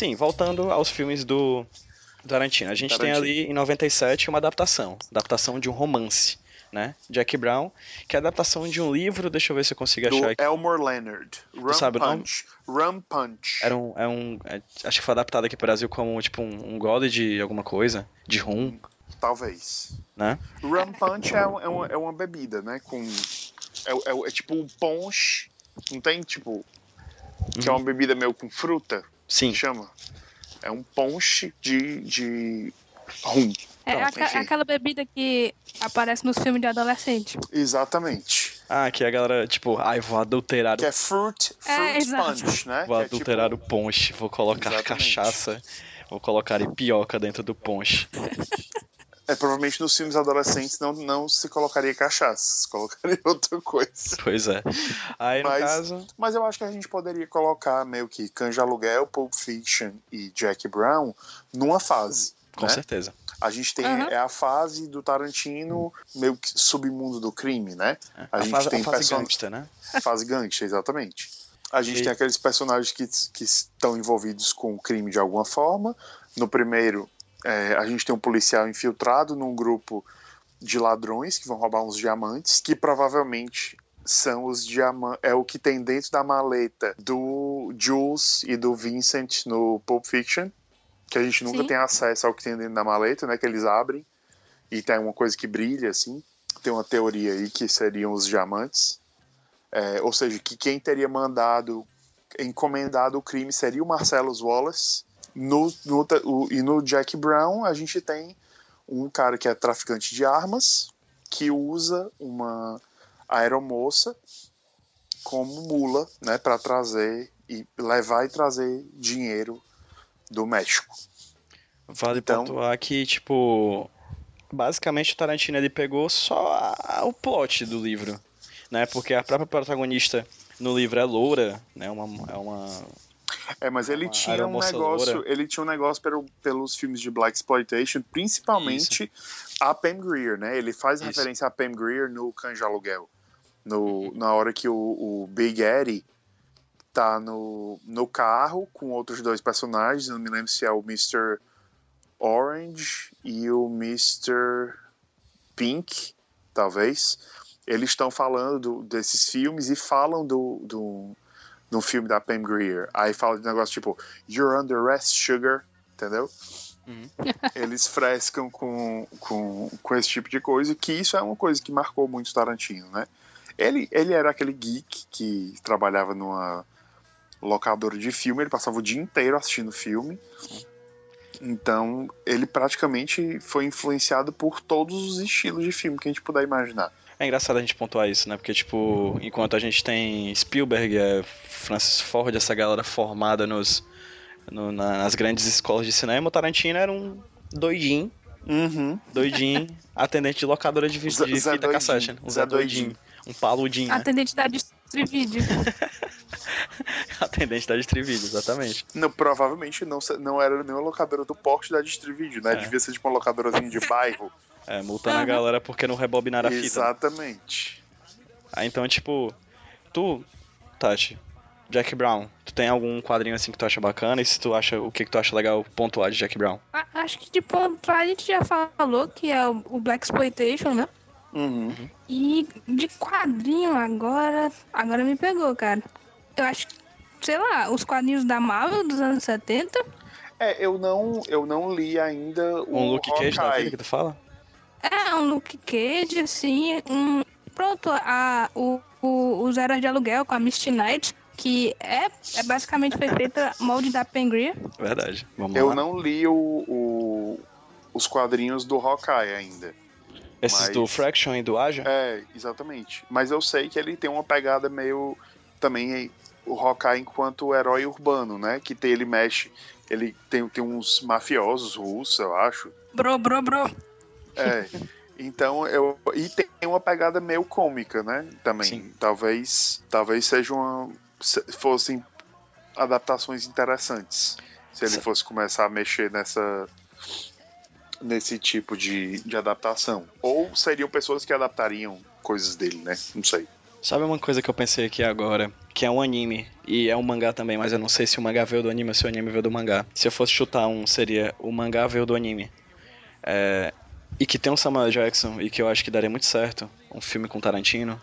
Sim, voltando aos filmes do Tarantino. A gente tem Tarantino. ali em 97 uma adaptação, adaptação de um romance, né? Jack Brown, que é a adaptação de um livro, deixa eu ver se eu consigo Do achar aqui. Elmore Leonard. Rum sabe o nome? Punch. Rum Punch. Era um, é um é- acho que foi adaptado aqui pro Brasil como tipo um, um gole de alguma coisa, de rum, Talvez. né? Rum Punch é, um- é uma, é uma bebida, né? Com. É, é- é tipo um ponche. Não tem, tipo. Que é uma bebida meio com fruta. Sim. Chama. É um ponche de, de rum. É Pronto, aquela bebida que aparece nos filmes de adolescente. Exatamente. Ah, que a galera, tipo, ai, vou adulterar Que o é fruit, É, fruit exato. punch, né? Vou Que é adulterar tipo- o ponche, vou colocar Exatamente. cachaça, vou colocar ipioca dentro do ponche. É, provavelmente nos filmes adolescentes não, não se colocaria cachaça, se colocaria outra coisa. Pois é. Aí, no Mas- caso. Mas eu acho que a gente poderia colocar meio que Canja Aluguel, Pulp Fiction e Jack Brown numa fase. Com né? certeza. A gente tem Aham. é a fase do Tarantino, meio que submundo do crime, né? A, A, gente fase, tem a fase person- gangster, né? fase gangster, exatamente. A gente E- tem aqueles personagens que, que estão envolvidos com o crime de alguma forma. No primeiro, é, a gente tem um policial infiltrado num grupo de ladrões que vão roubar uns diamantes, que provavelmente são os diamantes. É o que tem dentro da maleta do Jules e do Vincent no Pulp Fiction. Que a gente nunca Sim. tem acesso ao que tem dentro da maleta, né? Que eles abrem e tem uma coisa que brilha, assim. Tem uma teoria aí que seriam os diamantes. É, ou seja, que quem teria mandado, encomendado o crime seria o Marcellus Wallace. No, no, o- e no Jack Brown, a gente tem um cara que é traficante de armas, que usa uma aeromoça como mula, né, para trazer e levar e trazer dinheiro do México. Vale Então- pontuar que, tipo. Basicamente o Tarantino ele pegou só a- o plot do livro. Né? Porque a própria protagonista no livro é loura, né? Uma, é uma. É, mas ele Uma tinha um negócio, loura. ele tinha um negócio pelo- pelos filmes de Black Exploitation, principalmente a Pam Grier, né? Ele faz Isso. referência a Pam Grier no Canja Aluguel. No, Uhum. Na hora que o, o Big Eddie tá no, no carro com outros dois personagens, não me lembro se é o Mr. Orange e o Mr. Pink, talvez. Eles estão falando do- desses filmes e falam do, do, no filme da Pam Grier. Aí fala de negócio tipo, You're under arrest, sugar, entendeu? Uhum. Eles frescam com, com, com esse tipo de coisa, que isso é uma coisa que marcou muito Tarantino, né? Ele, ele era aquele geek que trabalhava numa locadora de filme, ele passava o dia inteiro assistindo filme. Então, ele praticamente foi influenciado por todos os estilos de filme que a gente puder imaginar. É engraçado a gente pontuar isso, né? Porque, tipo, enquanto a gente tem Spielberg, é, Francis Ford, essa galera formada nos, no- na- nas grandes escolas de cinema, o Tarantino era um doidinho, Uhum. doidinho, atendente de locadora de, de Zé fita Doidinho, cassete. né? Um Zé Zé doidinho. Um paludinho, né? Atendente da Distrivídeo. Atendente da Distrivídeo, exatamente. Não, provavelmente não, se- não era nenhuma locadora do porte da Distrivídeo, né? É. Devia ser tipo uma locadorazinha de bairro. É, multando a galera porque não rebobinaram a fita. Exatamente. Aí então, tipo, tu, Tati, Jack Brown, tu tem algum quadrinho assim que tu acha bacana? E se tu acha, o que, que tu acha legal pontuar de Jack Brown? A- Acho que de ponto a gente já falou que é o, o Black Exploitation, né? Uhum. E de quadrinho agora. Agora me pegou, cara. Eu acho que, sei lá, os quadrinhos da Marvel dos anos 70. É, eu não, eu não li ainda o Um Luke Cage da Hawkeye. vida que tu fala? É um Luke Cage, assim. Um, pronto, a, o, o, os Heróis de Aluguel com a Misty Knight, que é, é basicamente foi feita molde da Pengria. Verdade. Vamos Eu lá. não li o, o- os quadrinhos do Hawkeye ainda. Esses mas- do Fraction e do Aja? É, exatamente. Mas eu sei que ele tem uma pegada meio também o Hawkeye enquanto herói urbano, né? Que tem, ele mexe, ele tem, tem uns mafiosos russos, eu acho. Bro, bro, bro. É. Então eu e tem uma pegada meio cômica, né? Também. Sim. Talvez talvez sejam uma- se- fossem adaptações interessantes. Se ele Sim. fosse começar a mexer nessa nesse tipo de, de adaptação. Ou seriam pessoas que adaptariam coisas dele, né? Não sei. Sabe uma coisa que eu pensei aqui agora? Que é um anime. E é um mangá também, mas eu não sei se o mangá veio do anime ou se o anime veio do mangá. Se eu fosse chutar um, seria o mangá veio do anime. É, E que tem um Samuel Jackson e que eu acho que daria muito certo. Um filme com Tarantino.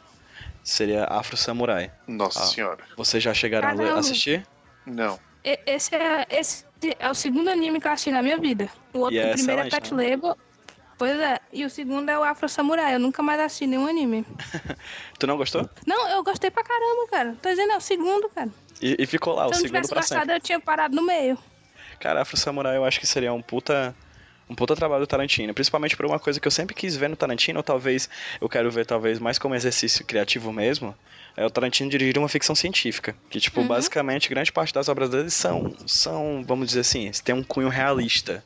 Seria Afro Samurai. Nossa Ah. senhora. Vocês já chegaram a Caramba. assistir? Não. Esse é, esse é o segundo anime que eu assisti na minha vida. O outro é o primeiro é Pet Label. Pois é, e o segundo é o Afro Samurai. Eu nunca mais assisti nenhum anime. Tu não gostou? Não, eu gostei pra caramba, cara. Tô dizendo, é o segundo, cara. E, e ficou lá, o Se eu não segundo tivesse pra gostado, sempre. eu tinha parado no meio. Cara, Afro Samurai eu acho que seria um puta. Um puta trabalho do Tarantino, principalmente por uma coisa que eu sempre quis ver no Tarantino, ou talvez eu quero ver talvez mais como exercício criativo mesmo, é o Tarantino dirigir uma ficção científica, que tipo, Uhum. basicamente grande parte das obras dele são são, vamos dizer assim, tem um cunho realista.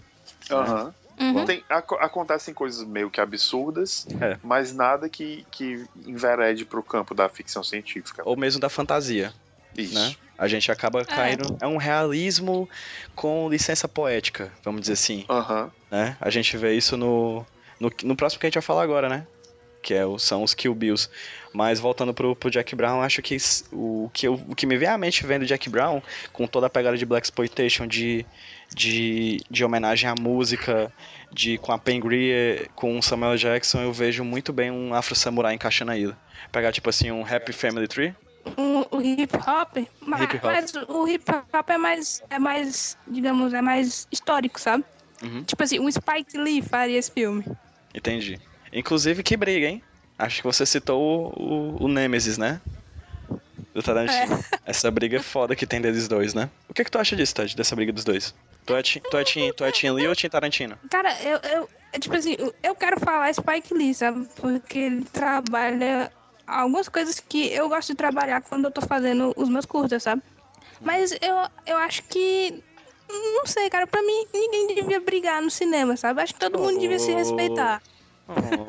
Aham. Uhum. Tem, aco- acontecem coisas meio que absurdas, É. mas nada que, que enverede pro campo da ficção científica. Ou mesmo da fantasia, Isso. né? A gente acaba caindo. É um realismo com licença poética, vamos dizer assim. Né? A gente vê isso no, no, no próximo que a gente vai falar agora, né? Que é, o- são os Kill Bills. Mas voltando pro, pro Jack Brown, acho que o que, eu- o que me vem à mente vendo Jack Brown, com toda a pegada de Black Exploitation, de, de, de homenagem à música, de com a Pen Grier, com o Samuel Jackson, eu vejo muito bem um Afro Samurai encaixando aí. Pegar tipo assim um Happy Family Tree. O, o hip hop, ma- Hip hop. mas o hip hop é mais, é mais, digamos, é mais histórico, sabe? Uhum. Tipo assim, um Spike Lee faria esse filme. Entendi. Inclusive, que briga, hein? Acho que você citou o, o, o Nemesis, né? Do Tarantino. Essa briga é foda que tem deles dois, né? O que, que tu acha disso, Ted, dessa briga dos dois? Tu é, ti- tu é, Tim, tu é Tim Lee ou Tim Tarantino? Cara, eu, eu é tipo assim, eu quero falar Spike Lee, sabe? Porque ele trabalha algumas coisas que eu gosto de trabalhar quando eu tô fazendo os meus curtas, sabe? Mas eu, eu acho que. Não sei, cara, pra mim ninguém devia brigar no cinema, sabe? Acho que todo mundo devia se Oh. respeitar.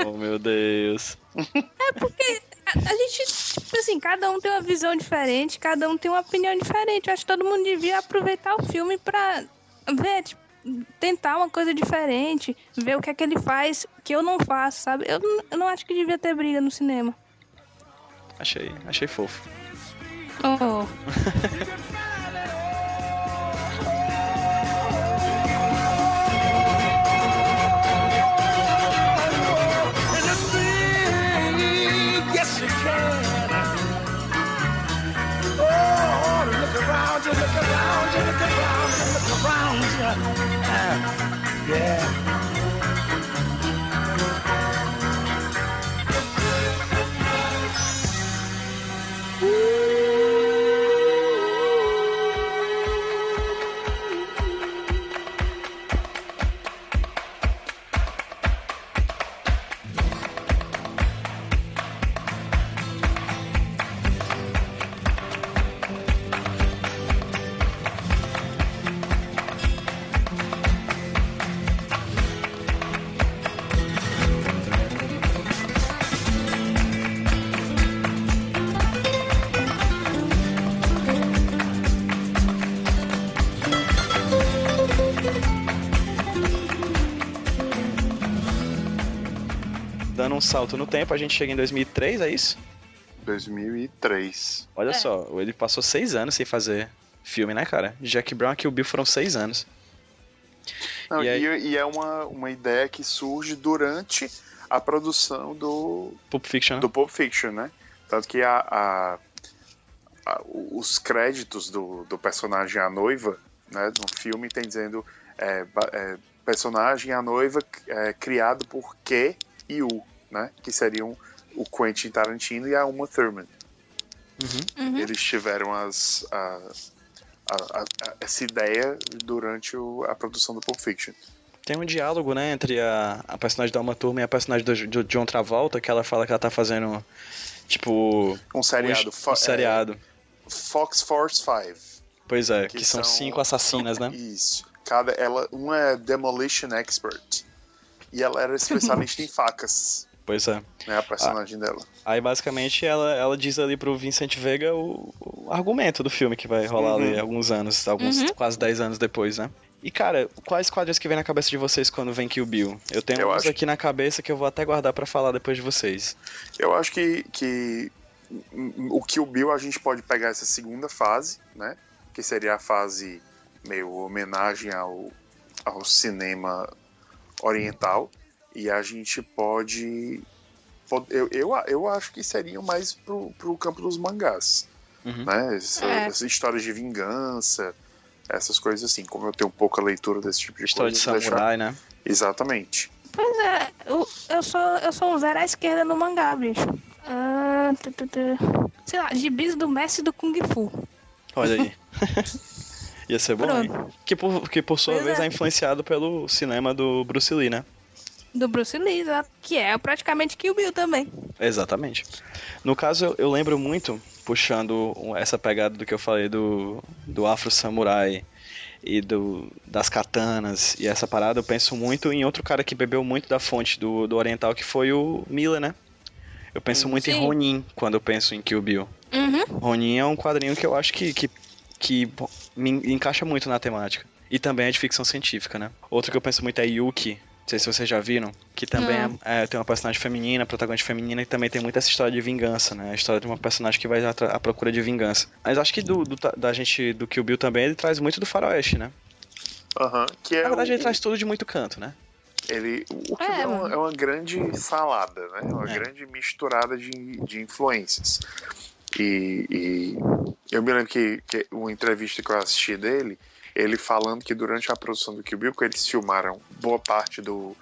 Oh, meu Deus. É porque a, a gente, tipo assim, cada um tem uma visão diferente, cada um tem uma opinião diferente. Eu acho que todo mundo devia aproveitar o filme pra ver, tipo, tentar uma coisa diferente, ver o que é que ele faz que eu não faço, sabe? Eu, eu não acho que devia ter briga no cinema. Achei, achei fofo. Oh. salto no tempo, a gente chega em 2003, é isso? 2003. Olha É. só, ele passou seis anos sem fazer filme, né, cara? Jack Brown e Kill Bill foram seis anos. Não, E e, aí- e é uma, uma ideia que surge durante a produção do, Pulp Fiction, né? do Pulp Fiction, né? Tanto que a, a- a- os créditos do, do personagem A Noiva, né, no filme, tem dizendo é, é, personagem A Noiva é, criado por Q e U, né? Que seriam o Quentin Tarantino e a Uma Thurman. Uhum. Eles tiveram as, a- a- a- a- essa ideia durante o- a produção do Pulp Fiction. Tem um diálogo, né, entre a, a personagem da Uma Turma e a personagem do, do John Travolta, que ela fala que ela tá fazendo, tipo, Um seriado. um, um seriado. é, Fox Force 5. Pois é, que, são, cinco assassinas, né? Isso. Cada, ela, uma é Demolition Expert. E ela era especialista em facas, Pois é. né? A personagem dela. Aí basicamente ela, ela diz ali pro Vincent Vega o, o argumento do filme que vai rolar ali Uhum. alguns anos, alguns Uhum. quase 10 anos depois, né? E cara, quais quadros que vem na cabeça de vocês quando vem Kill Bill? Eu tenho Eu uns acho- aqui na cabeça que eu vou até guardar pra falar depois de vocês. Eu acho que, que o Kill Bill a gente pode pegar essa segunda fase, né? Que seria a fase meio homenagem ao, ao cinema oriental. E a gente pode. pode- eu, eu, eu acho que seria mais pro, pro campo dos mangás. Uhum. Né? Essa- É. Essas histórias de vingança, essas coisas assim. Como eu tenho pouca leitura desse tipo de História de coisa. vou deixar- samurai, né? Exatamente. Pois é, eu, eu sou eu sou um zero à esquerda no mangá, bicho. Ah, tu, tu, tu. Sei lá, gibis do mestre do Kung Fu. Olha aí. Ia ser bom, hein? Que por, que por sua Pois vez é. é influenciado pelo cinema do Bruce Lee, né? Do Bruce Lee, exato, que é praticamente Kill Bill também. Exatamente. No caso, eu, lembro muito, puxando essa pegada do que eu falei do, do Afro Samurai e do, das katanas e essa parada, eu penso muito em outro cara que bebeu muito da fonte do, do oriental, que foi o Miller, né? Eu penso muito em Sim. Ronin quando eu penso em Kill Bill. Uhum. Ronin é um quadrinho que eu acho que, que, que me encaixa muito na temática. E também é de ficção científica, né? Outro que eu penso muito é Yuki. Não sei se vocês já viram. Que também é, é- tem uma personagem feminina, protagonista feminina, e também tem muita essa história de vingança, né? A história de uma personagem que vai atra- à procura de vingança. Mas acho que do, do da gente, do Kill Bill também, ele traz muito do faroeste, né? Aham, que é Na verdade, o- ele traz tudo de muito canto, né? Ele, o que É, é, uma, é uma grande salada, né? Uma É. grande misturada de, de influências. E, e eu me lembro que, que uma entrevista que eu assisti dele, ele falando que durante a produção do Kill Bill, que eles filmaram boa parte do,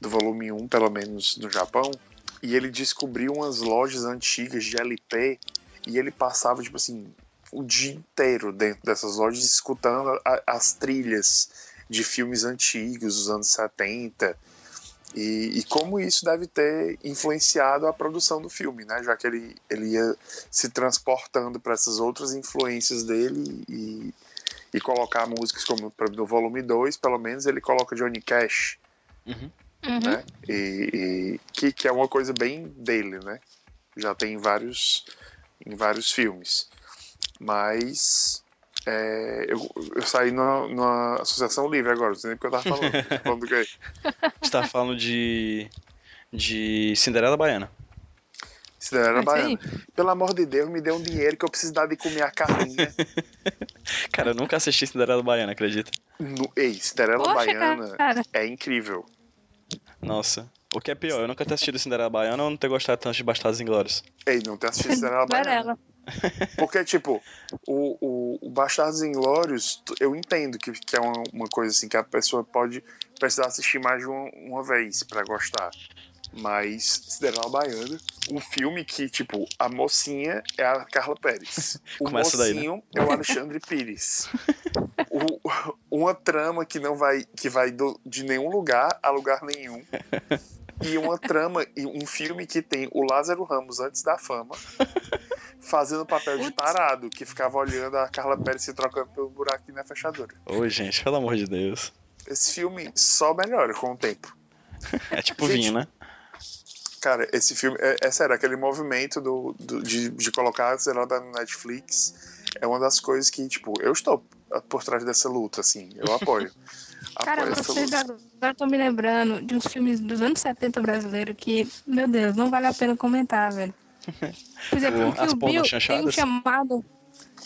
do volume 1, pelo menos no Japão, e ele descobriu umas lojas antigas de LP e ele passava, tipo assim, o dia inteiro dentro dessas lojas escutando a- as trilhas de filmes antigos dos anos 70 e, e como isso deve ter influenciado a produção do filme, né? Já que ele, ele ia se transportando para essas outras influências dele e, e colocar músicas como no volume 2, pelo menos ele coloca Johnny Cash, Uhum. Uhum. né? E, e- que, que é uma coisa bem dele, né? Já tem em vários, em vários filmes. Mas é, eu, eu saí numa, numa associação livre agora, não sei nem porque eu tava falando. Falando do quê? A gente tá falando de. de Cinderela Baiana. Cinderela É isso aí. Baiana. Pelo amor de Deus, me dê um dinheiro que eu preciso dar de comer a carninha. Cara, eu nunca assisti Cinderela Baiana, acredita? no, ei, Cinderela Poxa, Baiana cara. é incrível. Nossa. O que é pior, eu nunca ter assistido Cinderela Baiana ou não ter gostado tanto de Bastardos Inglórios. Ei, não ter assistido Cinderela Baiana. Porque, tipo, o, o, o Bastardos Inglórios, eu entendo que, que é uma, uma coisa assim que a pessoa pode precisar assistir mais de uma, uma vez pra gostar. Mas Cinderela Baiana, um filme que, tipo, a mocinha é a Carla Pérez. O Começa daí, né? mocinho é o Alexandre Pires. O- uma trama que não vai, que vai do- de nenhum lugar a lugar nenhum. E uma trama, e um filme que tem o Lázaro Ramos antes da fama, fazendo papel de tarado, que ficava olhando a Carla Pérez se trocando pelo buraquinho na fechadura. Ô, gente, pelo amor de Deus. Esse filme só melhora com o tempo. É tipo Gente, vinho, né? Cara, esse filme, é, é sério, aquele movimento do, do- de, de colocar a Zelda no Netflix é uma das coisas que, tipo, eu estou por trás dessa luta, assim, eu apoio. Cara, apoio vocês agora estão me lembrando de uns filmes dos anos 70 brasileiros que, meu Deus, não vale a pena comentar, velho. Por exemplo, O- o Kill Bill tem um chamado.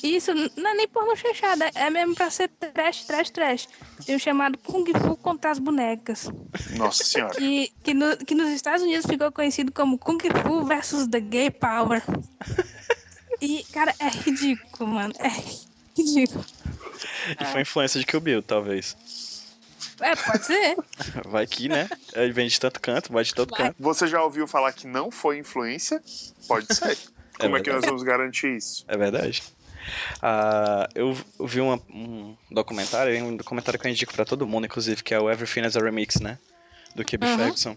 Isso não é nem porno chanchada, é mesmo pra ser trash, trash, trash. Tem um chamado Kung Fu contra as bonecas. Nossa senhora. Que, que, no- que nos Estados Unidos ficou conhecido como Kung Fu versus The Gay Power. E, cara, é ridículo, mano. É ridículo. E foi influência de Kill Bill, talvez. É, pode ser. Vai que, né? Ele vem de tanto canto, vai de todo Vai. canto. Você já ouviu falar que não foi influência? Pode ser. Como é, que nós vamos garantir isso? É verdade. Ah, eu vi uma- um documentário, um documentário que eu indico pra todo mundo, inclusive, que é o Everything as a Remix, né? Do Kib Uhum. Ferguson.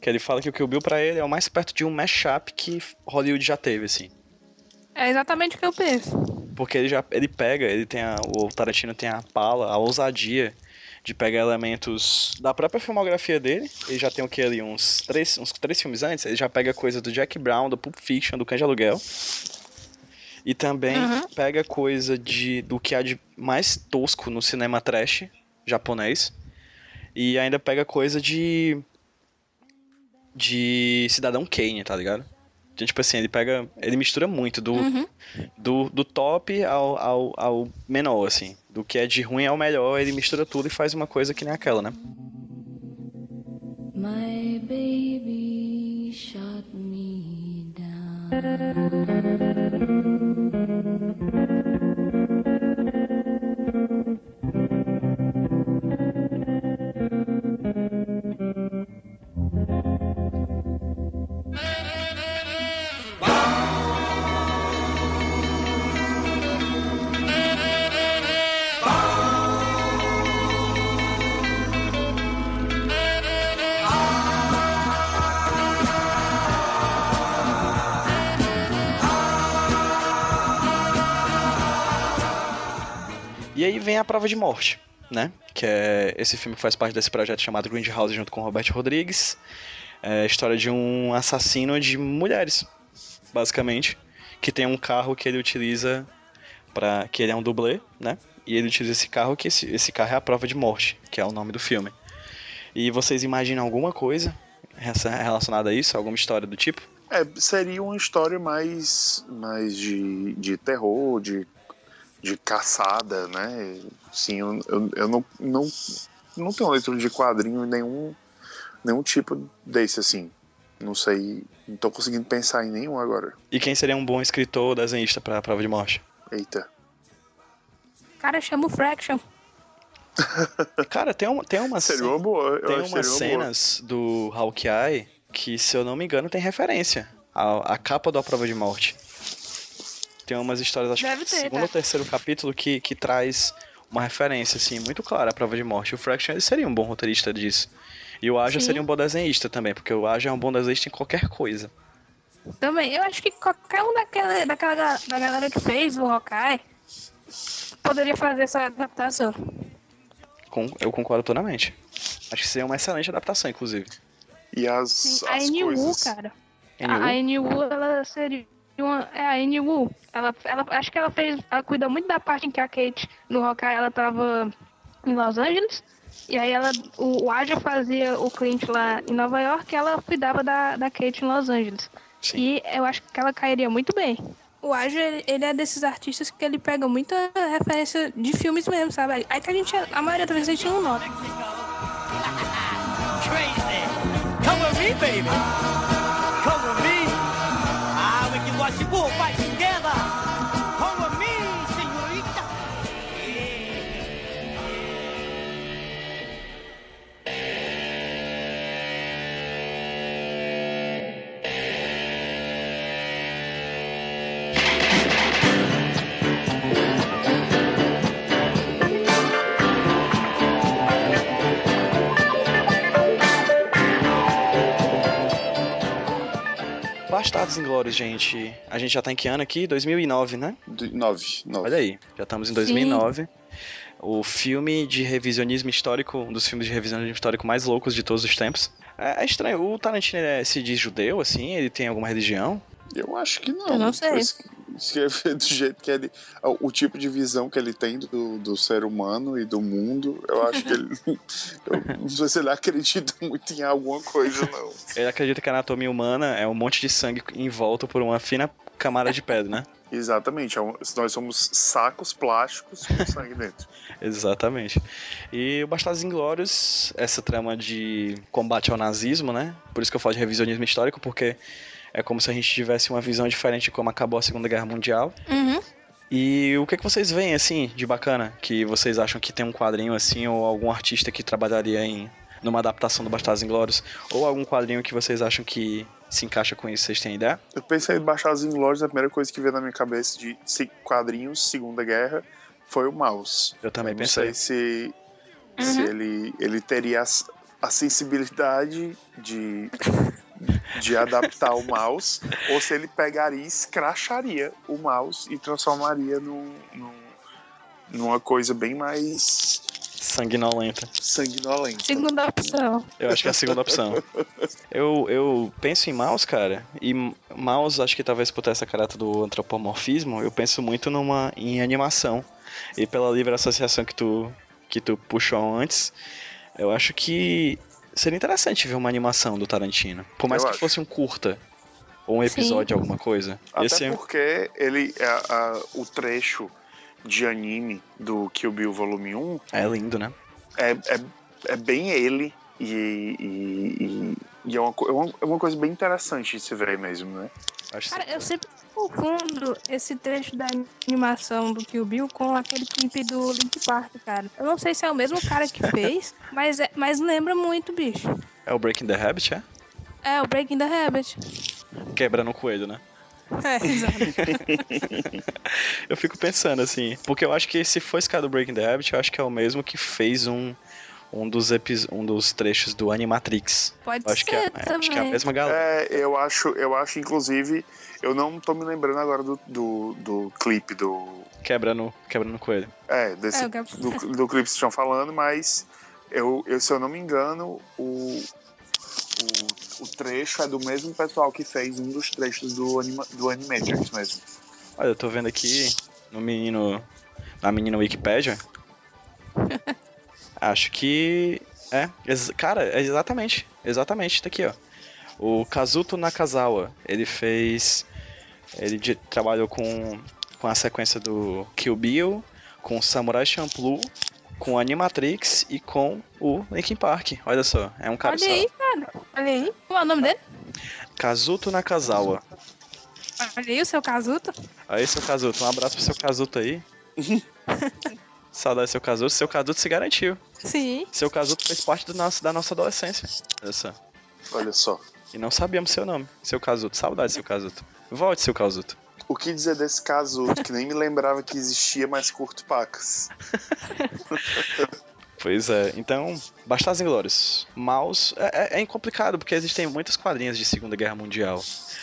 Que ele fala que o Kill Bill pra ele é o mais perto de um mashup que Hollywood já teve, assim. É exatamente o que eu penso. Porque ele já ele pega, ele tem a, o Tarantino tem a pala, a ousadia de pegar elementos da própria filmografia dele. Ele já tem o que ali uns três, uns três filmes antes, ele já pega coisa do Jack Brown, do Pulp Fiction, do Cães de Aluguel. E também Uhum. pega coisa de do que há de mais tosco no cinema trash japonês. E ainda pega coisa de de Cidadão Kane, tá ligado? Então, tipo assim, ele pega, ele mistura muito do Uhum. do, do top ao, ao, ao menor, assim. Do que é de ruim ao melhor, ele mistura tudo e faz uma coisa que nem aquela, né? My baby shot me down. thank you vem a prova de morte, né? Que é esse filme que faz parte desse projeto chamado Grindhouse junto com o Roberto Rodrigues. É a história de um assassino de mulheres, basicamente, que tem um carro que ele utiliza para que ele é um dublê, né? E ele utiliza esse carro que esse, esse carro é a prova de morte, que é o nome do filme. E vocês imaginam alguma coisa relacionada a isso, alguma história do tipo? É, seria uma história mais, mais de, de terror, de, de caçada, né? Sim, eu, eu, eu não, não, não tenho leitura de quadrinho em nenhum, nenhum tipo desse, assim. Não sei, não tô conseguindo pensar em nenhum agora. E quem seria um bom escritor ou desenhista para a prova de morte? Eita. Cara, chama o Fraction. Cara, tem, um, tem umas Seria uma boa. eu tem umas seria uma boa. cenas do Hawkeye que, se eu não me engano, tem referência à, à capa da prova de morte. Tem umas histórias, acho Deve que ter, segundo tá? ou terceiro capítulo, que, que traz uma referência, assim, muito clara à prova de morte. O Fraction ele seria um bom roteirista disso. E o Aja Sim. seria um bom desenhista também, porque o Aja é um bom desenhista em qualquer coisa. Também, eu acho que qualquer um daquela, daquela da galera que fez o Hawkeye poderia fazer essa adaptação. Com- eu concordo plenamente. Acho que seria uma excelente adaptação, inclusive. E as, Sim, a as NU, coisas... cara. NU? A, a NU, ela seria uma. É a NU. Ela, ela, acho que ela fez. Ela cuida muito da parte em que a Kate no Hawkeye ela tava em Los Angeles. E aí ela. O, o Aja fazia o Clint lá em Nova York e ela cuidava da, da Kate em Los Angeles. Sim. E eu acho que ela cairia muito bem. O Aja, ele- ele é desses artistas que ele pega muita referência de filmes mesmo, sabe? Aí que a gente, a maioria das vezes a gente não nota. crazy. Come with me, baby. 一步 Bastardos Inglórios, gente. A gente já tá em que ano aqui? 2009, né? Do- Nove. nove. Olha aí, já estamos em 2009. O filme de revisionismo histórico, um dos filmes de revisionismo histórico mais loucos de todos os tempos. É, é estranho, o Tarantino ele é- se diz judeu, assim? Ele tem alguma religião? Eu acho que não. Eu não sei. Pois- Escrever do jeito que ele. O tipo de visão que ele tem do, do ser humano e do mundo, eu acho que ele. eu não sei se ele acredita muito em alguma coisa, não. Ele acredita que a anatomia humana é um monte de sangue envolto por uma fina camada de pedra, né? Exatamente. é Nós somos sacos plásticos com sangue dentro. Exatamente. E o Bastardos Inglórios, essa trama de combate ao nazismo, né? Por isso que eu falo de revisionismo histórico, porque é como se a gente tivesse uma visão diferente de como acabou a Segunda Guerra Mundial. Uhum. E o que, que vocês veem, assim, de bacana? Que vocês acham que tem um quadrinho, assim, ou algum artista que trabalharia em numa adaptação do Bastardos Inglórios? Ou algum quadrinho que vocês acham que se encaixa com isso? Vocês têm ideia? Eu pensei em baixar os Inglórios, a primeira coisa que veio na minha cabeça de quadrinhos, Segunda Guerra, foi o Mouse. Eu também Eu não pensei. sei se, se ele, ele teria as- a sensibilidade de, de adaptar o mouse, ou se ele pegaria e escracharia o mouse e transformaria num, num- numa coisa bem mais Sanguinolenta. sanguinolenta. Segunda opção. Eu acho que é a segunda opção. Eu, eu penso em mouse, cara, e mouse, acho que talvez por ter essa caráter do antropomorfismo, eu penso muito numa em animação. E pela livre associação que tu, que tu puxou antes, eu acho que seria interessante ver uma animação do Tarantino. Por mais Eu que acho. fosse um curta, ou um episódio de alguma coisa. Até Esse é- porque ele, a- a- o trecho de anime do Kill Bill Volume 1 é lindo, né? é, é, é bem ele e, e, e- e é, uma, é uma- é uma coisa bem interessante de se ver mesmo, né? Acho Cara, eu sempre confundo esse trecho da animação do Kill Bill com aquele clipe do Link Park, cara. Eu não sei se é o mesmo cara que fez, mas, é, mas lembra muito, bicho. É o Breaking the Habit, é? É, o Breaking the Habit. Quebrando o coelho, né? É, exato. Eu fico pensando assim, porque eu acho que se for esse cara do Breaking the Habit, eu acho que é o mesmo que fez um, um dos, epi- um dos trechos do Animatrix. Pode Eu acho que, ser é, também. acho que é a mesma galera. É, eu acho, eu acho, inclusive, eu não tô me lembrando agora do, do, do clipe do. Quebrando, quebrando coelho. É, desse, É, quero- do, do clipe que vocês estão falando, mas eu, eu, se eu não me engano, o, o, o trecho é do mesmo pessoal que fez um dos trechos do, anima, do Animatrix mesmo. Olha, eu tô vendo aqui no menino. Na menina Wikipédia. Acho que. É, ex- cara, é exatamente. Exatamente, tá aqui, ó. O Kazuto Nakazawa, ele fez. Ele trabalhou com, com a sequência do Kill Bill, com Samurai Champloo, com Animatrix e com o Linkin Park. Olha só, é um cara Olha só. aí, cara. Olha aí. Qual é o nome dele? Kazuto Nakazawa. Olha aí o seu casuto. Aí, seu Kazuto, um abraço pro seu Kazuto aí. Saudade, seu Kazuto. Seu Kazuto se garantiu. Sim. Seu Kazuto fez parte do nosso, da nossa adolescência. Olha só. Olha só. E não sabíamos seu nome. Seu Kazuto. Saudade, seu Kazuto. Volte, seu Kazuto. O que dizer desse caso que nem me lembrava que existia, mas curto pacas. Pois é, então, Bastardos Inglórios. Maus é, é, é complicado, porque existem muitas quadrinhas de Segunda Guerra Mundial.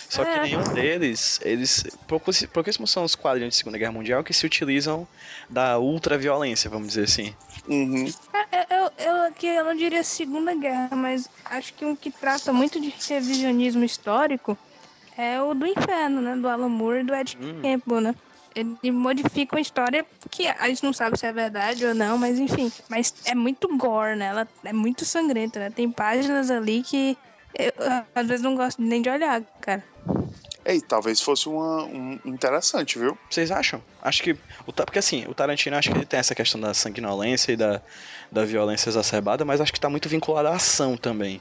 Só que É. nenhum deles, eles. Pouquíssimos são os quadrinhos de Segunda Guerra Mundial que se utilizam da ultraviolência, vamos dizer assim. Uhum. É, Eu, eu, aqui eu não diria Segunda Guerra, mas acho que um que trata muito de revisionismo histórico é o do Inferno, né? Do Alan Moore e do Ed Hum. Campbell, né? Ele modifica uma história que a gente não sabe se é verdade ou não, mas enfim. Mas é muito gore, né? Ela é muito sangrenta, né? Tem páginas ali que eu, às vezes não gosto nem de olhar, cara. Ei, talvez fosse uma, um interessante, viu? Vocês acham? Acho que. O, porque assim, o Tarantino acho que ele tem essa questão da sanguinolência e da, da violência exacerbada, mas acho que tá muito vinculado à ação também.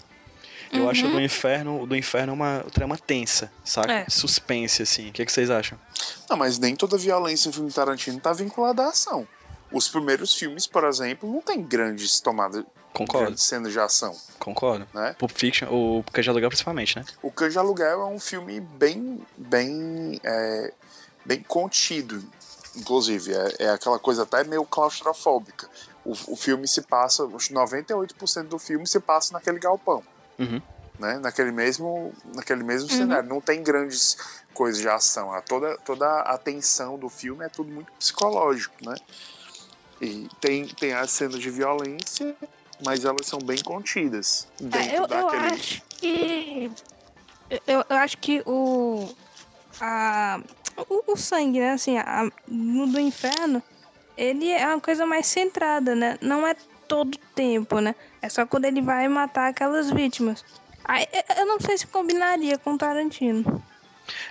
Eu acho o do inferno, o do inferno uma trama tensa, saca? É. Suspense, assim. O que, que vocês acham? Não, mas nem toda violência em filme Tarantino tá vinculada à ação. Os primeiros filmes, por exemplo, não tem grandes tomadas, Concordo, grandes cenas de ação, concordo. né? Pulp Fiction, o Canja Aluguel principalmente, né? O Cães de Aluguel é um filme bem, bem, é, bem contido, inclusive. É, é aquela coisa até meio claustrofóbica. O, o filme se passa, os 98% do filme se passa naquele galpão. Uhum. Né? Naquele mesmo, naquele mesmo cenário. Não tem grandes coisas de ação. A toda, toda a tensão do filme é tudo muito psicológico, né? E tem, tem as cenas de violência, mas elas são bem contidas. Dentro É, eu, eu daquele. acho que. Eu, eu acho que o. A, o, o sangue, né? Assim, a, no do inferno, ele é uma coisa mais centrada, né? Não é todo tempo, né? É só quando ele vai matar aquelas vítimas. Aí, eu- eu não sei se combinaria com Tarantino.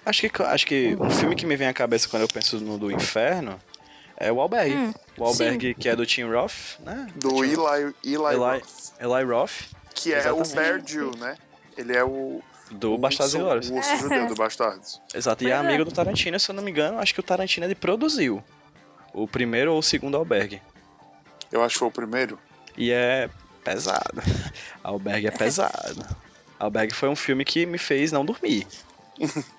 Acho que, acho que um filme que me vem à cabeça quando eu penso no do inferno é o Albergue. Hum, o Albergue que é do Tim Roth, né? Do Tim Eli, Eli, Eli- Roth, Eli Roth, que é Exatamente. o Bear Jew, né? Ele é o, do Bastardos urso- Inglórios. o urso judeu do Bastardos. Exato, e é é. amigo do Tarantino, se eu não me engano, acho que o Tarantino ele produziu o primeiro ou o segundo Albergue. Eu acho que foi o primeiro. E é pesado. Albergue é pesado. Albergue foi um filme que me fez não dormir.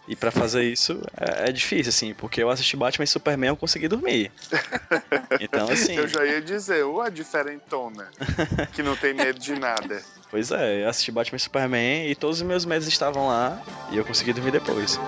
E pra fazer isso é, é difícil, assim, porque eu assisti Batman e Superman eu consegui dormir. Então, assim, Eu já ia dizer, o a diferentona, que não tem medo de nada. pois é, eu assisti Batman e Superman e todos os meus medos estavam lá e eu consegui dormir depois.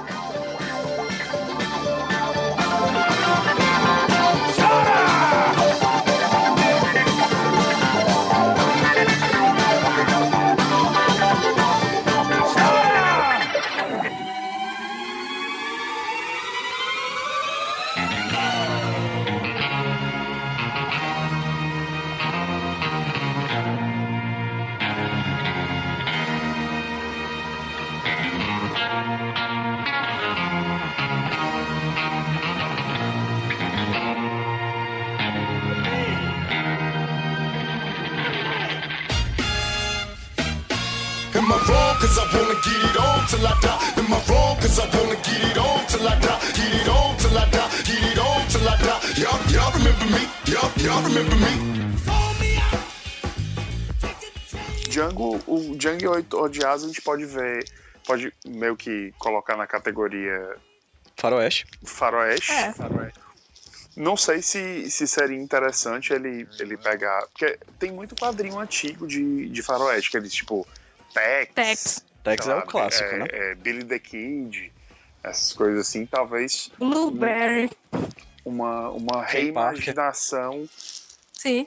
E Oito Odiados a gente pode ver, pode meio que colocar na categoria Faroeste. faroeste. É. Não sei se, se seria interessante ele, ele pegar. Porque tem muito quadrinho antigo de, de faroeste, que eles, tipo, Tex. Tex. Tex é o clássico, é- né? é Billy the Kid, essas coisas assim. Talvez Blueberry. uma, uma reimaginação, Sim.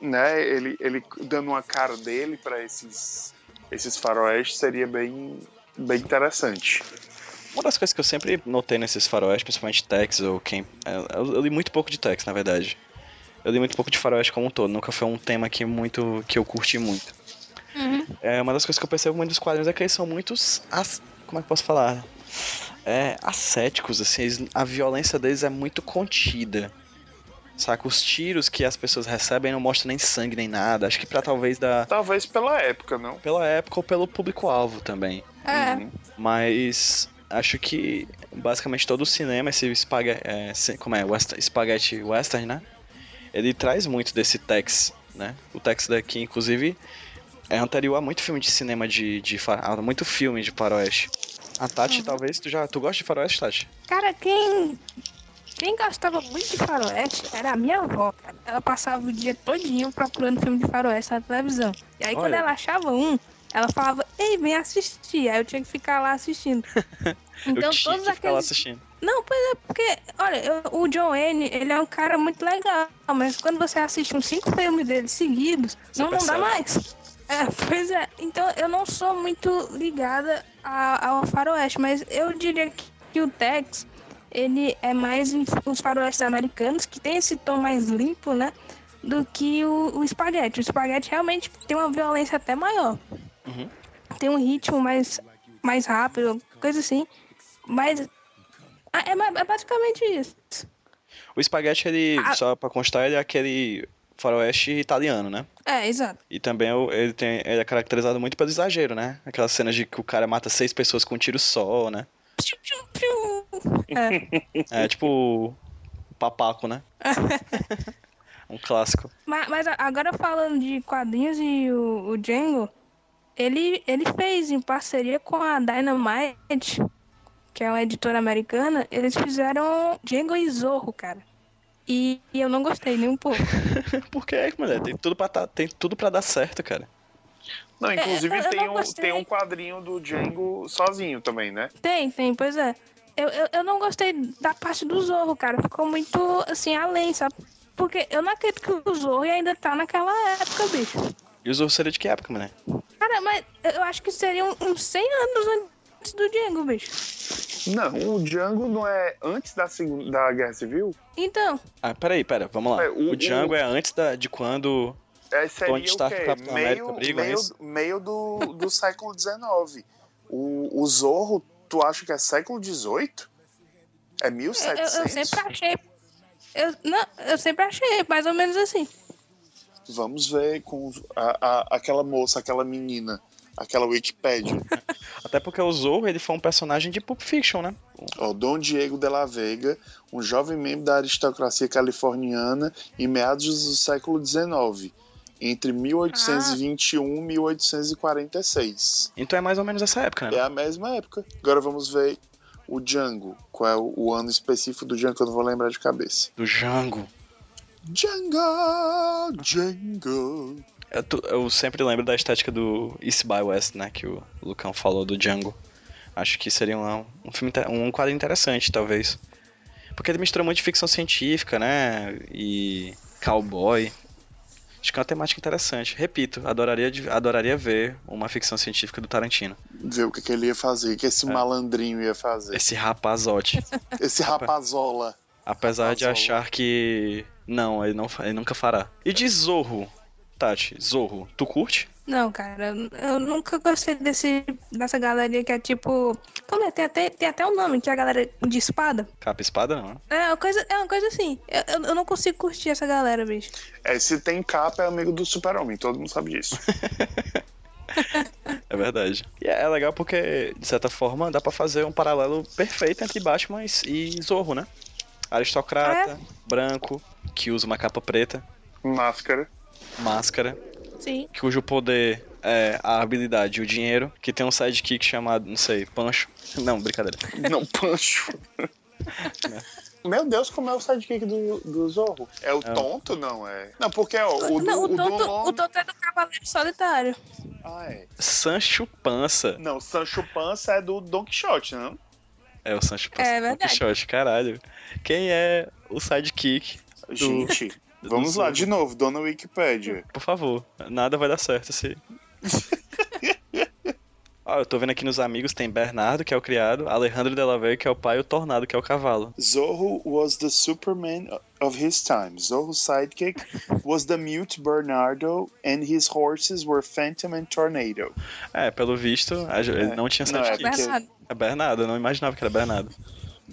né? Ele, ele dando uma cara dele para esses, esses faroestes seria bem, bem interessante. Uma das coisas que eu sempre notei nesses faroeste, principalmente Tex ou quem. Eu, eu li muito pouco de Tex, na verdade. Eu li muito pouco de faroeste como um todo, nunca foi um tema que, muito, que eu curti muito. Uhum. É, uma das coisas que eu percebo muito dos quadrinhos é que eles são muitos. as- Como é que eu posso falar? É, ascéticos, assim, eles- a violência deles é muito contida. Saca? Os tiros que as pessoas recebem não mostram nem sangue nem nada. Acho que pra talvez dar. Talvez pela época, não? Pela época ou pelo público-alvo também. É. Uhum. Mas acho que basicamente todo o cinema, esse espaguete, é, como é, West, espaguete western, né? Ele traz muito desse Tex, né? O Tex daqui, inclusive, é anterior a muito filme de cinema de, de a muito filme de faroeste. A Tati, talvez, tu já, tu gosta de faroeste, Tati? Cara, quem. Quem gostava muito de faroeste era a minha avó, cara. Ela passava o dia todinho procurando filme de faroeste na televisão. E aí, quando Olha. ela achava um, ela falava, ei, vem assistir. Aí eu tinha que ficar lá assistindo. Então, eu tinha todos que ficar lá aqueles. assistindo. Não, pois é, porque, olha, eu- o John Wayne, ele é um cara muito legal, mas quando você assiste uns cinco filmes dele seguidos, Você não, não dá mais. É, pois é. Então, eu não sou muito ligada a- ao faroeste, mas eu diria que, que o Tex, ele é mais os faroestes americanos, que tem esse tom mais limpo, né, do que o, o espaguete. O espaguete realmente tem uma violência até maior. Uhum. Tem um ritmo mais, mais rápido, coisa assim. Mas é, é basicamente isso. O espaguete, ele, Ah. só pra constar, ele é aquele faroeste italiano, né? É, exato. E também ele, tem, ele é caracterizado muito pelo exagero, né? Aquelas cenas de que o cara mata seis pessoas com um tiro só, né? É. É tipo papaco, né? um clássico. mas, mas agora falando de quadrinhos e o, o Django, ele, ele fez em parceria com a Dynamite, que é uma editora americana, eles fizeram Django e Zorro, cara. E, e eu não gostei nem um pouco. Por que, mulher? Tem tudo pra, tá- tem tudo pra dar certo, cara. Não, inclusive É, eu- eu tem, não um, tem um quadrinho do Django sozinho também, né? Tem, tem, pois é. Eu, eu, eu não gostei da parte do Zorro, cara. Ficou muito, assim, além, sabe? Porque eu não acredito que o Zorro ainda tá naquela época, bicho. E o Zorro seria de que época, mulher? Cara, mas eu acho que seriam uns 100 anos antes do Django, bicho. Não, o Django não é antes da, segunda, da Guerra Civil? Então, Ah, peraí, pera, vamos lá. É, o, o- Django é antes da, de quando. É, seria Tony Stark o quê? Capitão meio, América brigam, é meio, meio do, do século XIX. O, o Zorro, tu acha que é século XVIII? É eu, 1700? eu, eu sempre achei. Eu, não, eu sempre achei, mais ou menos assim. Vamos ver com a, a- aquela moça, aquela menina, aquela Wikipédia. Até porque o Zorro ele foi um personagem de Pulp Fiction, né? Ó, Dom Diego de la Vega, um jovem membro da aristocracia californiana em meados do século XIX, entre 1821 e 1846. Então é mais ou menos essa época, né? É a mesma época. Agora vamos ver o Django. Qual é o, ano específico do Django que eu não vou lembrar de cabeça. Do Django. Django, Django. Eu, eu sempre lembro da estética do East by West, né? Que o Lucão falou do Django. Acho que seria um, um filme, um quadro interessante, talvez. Porque ele mistura muito de ficção científica, né? E cowboy. Acho que é uma temática interessante. Repito, adoraria, de- adoraria ver uma ficção científica do Tarantino. Ver o que, que ele ia fazer, o que esse malandrinho ia fazer. Esse rapazote. Esse rapazola. Apesar de Rapazola. achar que. Não, ele, não, ele nunca fará. E de Zorro, Tati, Zorro, tu curte? Não, cara, eu, nunca gostei desse, dessa galeria que é tipo. Como é? Tem até, tem até um nome, que é a galera de espada. Capa e espada, não, né? É uma coisa, é uma coisa assim. Eu, eu, não consigo curtir essa galera, bicho. É, se tem capa, é amigo do super-homem, todo mundo sabe disso. É verdade. E é legal porque, de certa forma, dá pra fazer um paralelo perfeito entre Batman e Zorro, né? Aristocrata, branco, que usa uma capa preta, Máscara. Máscara, Sim. cujo poder é a habilidade e o dinheiro, que tem um sidekick chamado, não sei, Pancho. Não, brincadeira. Não, Pancho. Meu Deus, como é o sidekick do, do Zorro? É o É. tonto, não é? Não, porque ó, o, não, o o do Long- o Toto é do Cavaleiro Solitário. Ah, é. Sancho Pança. Não, Sancho Panza é do Don Quixote, não? É o Sancho Pança. É do verdade. Quixote, caralho. Quem é o sidekick? Gente, do vamos lá, de novo, dona Wikipédia. Por favor, nada vai dar certo se. Ó, eu tô vendo aqui nos amigos, tem Bernardo, que é o criado, Alejandro de la Vega, que é o pai, e o Tornado, que é o cavalo. Zorro was the Superman of his time. Zorro's sidekick was the mute Bernardo, and his horses were Phantom and Tornado. É, pelo visto, ele não tinha Não, é sidekick. porque- Bernardo. É Bernardo, eu não imaginava que era Bernardo.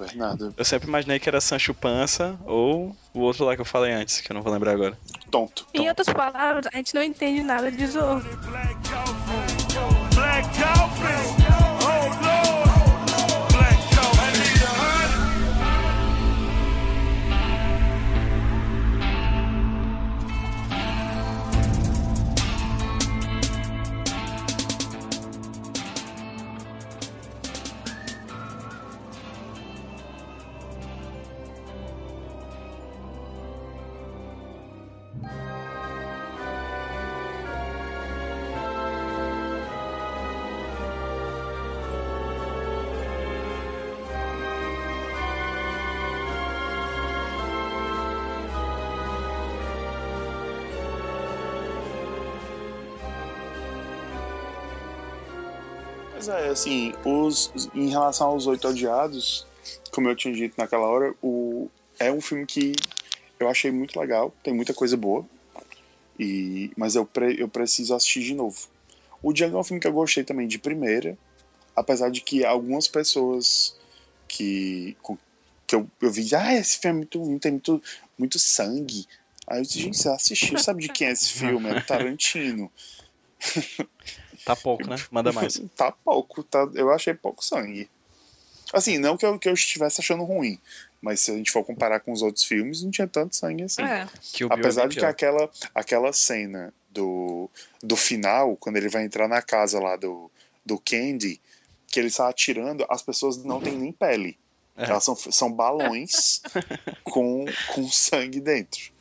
Bernardo, Eu sempre imaginei que era Sancho Pança ou o outro lá que eu falei antes, que eu não vou lembrar agora. tonto. Em outras palavras, a gente não entende nada de Zorro. Black Dolphin. Oh Lord. Mas é, assim, os, em relação aos Oito Odiados, como eu tinha dito naquela hora, o, é um filme que eu achei muito legal, tem muita coisa boa, e, mas eu, pre- eu preciso assistir de novo. O Django é um filme que eu gostei também de primeira, apesar de que algumas pessoas que, que eu, eu vi, ah, esse filme é muito, tem muito, muito sangue. Aí eu disse, gente, você assistiu, sabe de quem é esse filme? É Tarantino. Tá pouco, né? Manda mais. tá pouco, tá, eu achei pouco sangue. Assim, não que eu, que eu estivesse achando ruim, mas se a gente for comparar com os outros filmes, não tinha tanto sangue assim. É. É Apesar de que aquela, aquela cena do, do final, quando ele vai entrar na casa lá do, do Candy, que ele está atirando, as pessoas não têm nem pele. É. Elas são, são balões com, com sangue dentro.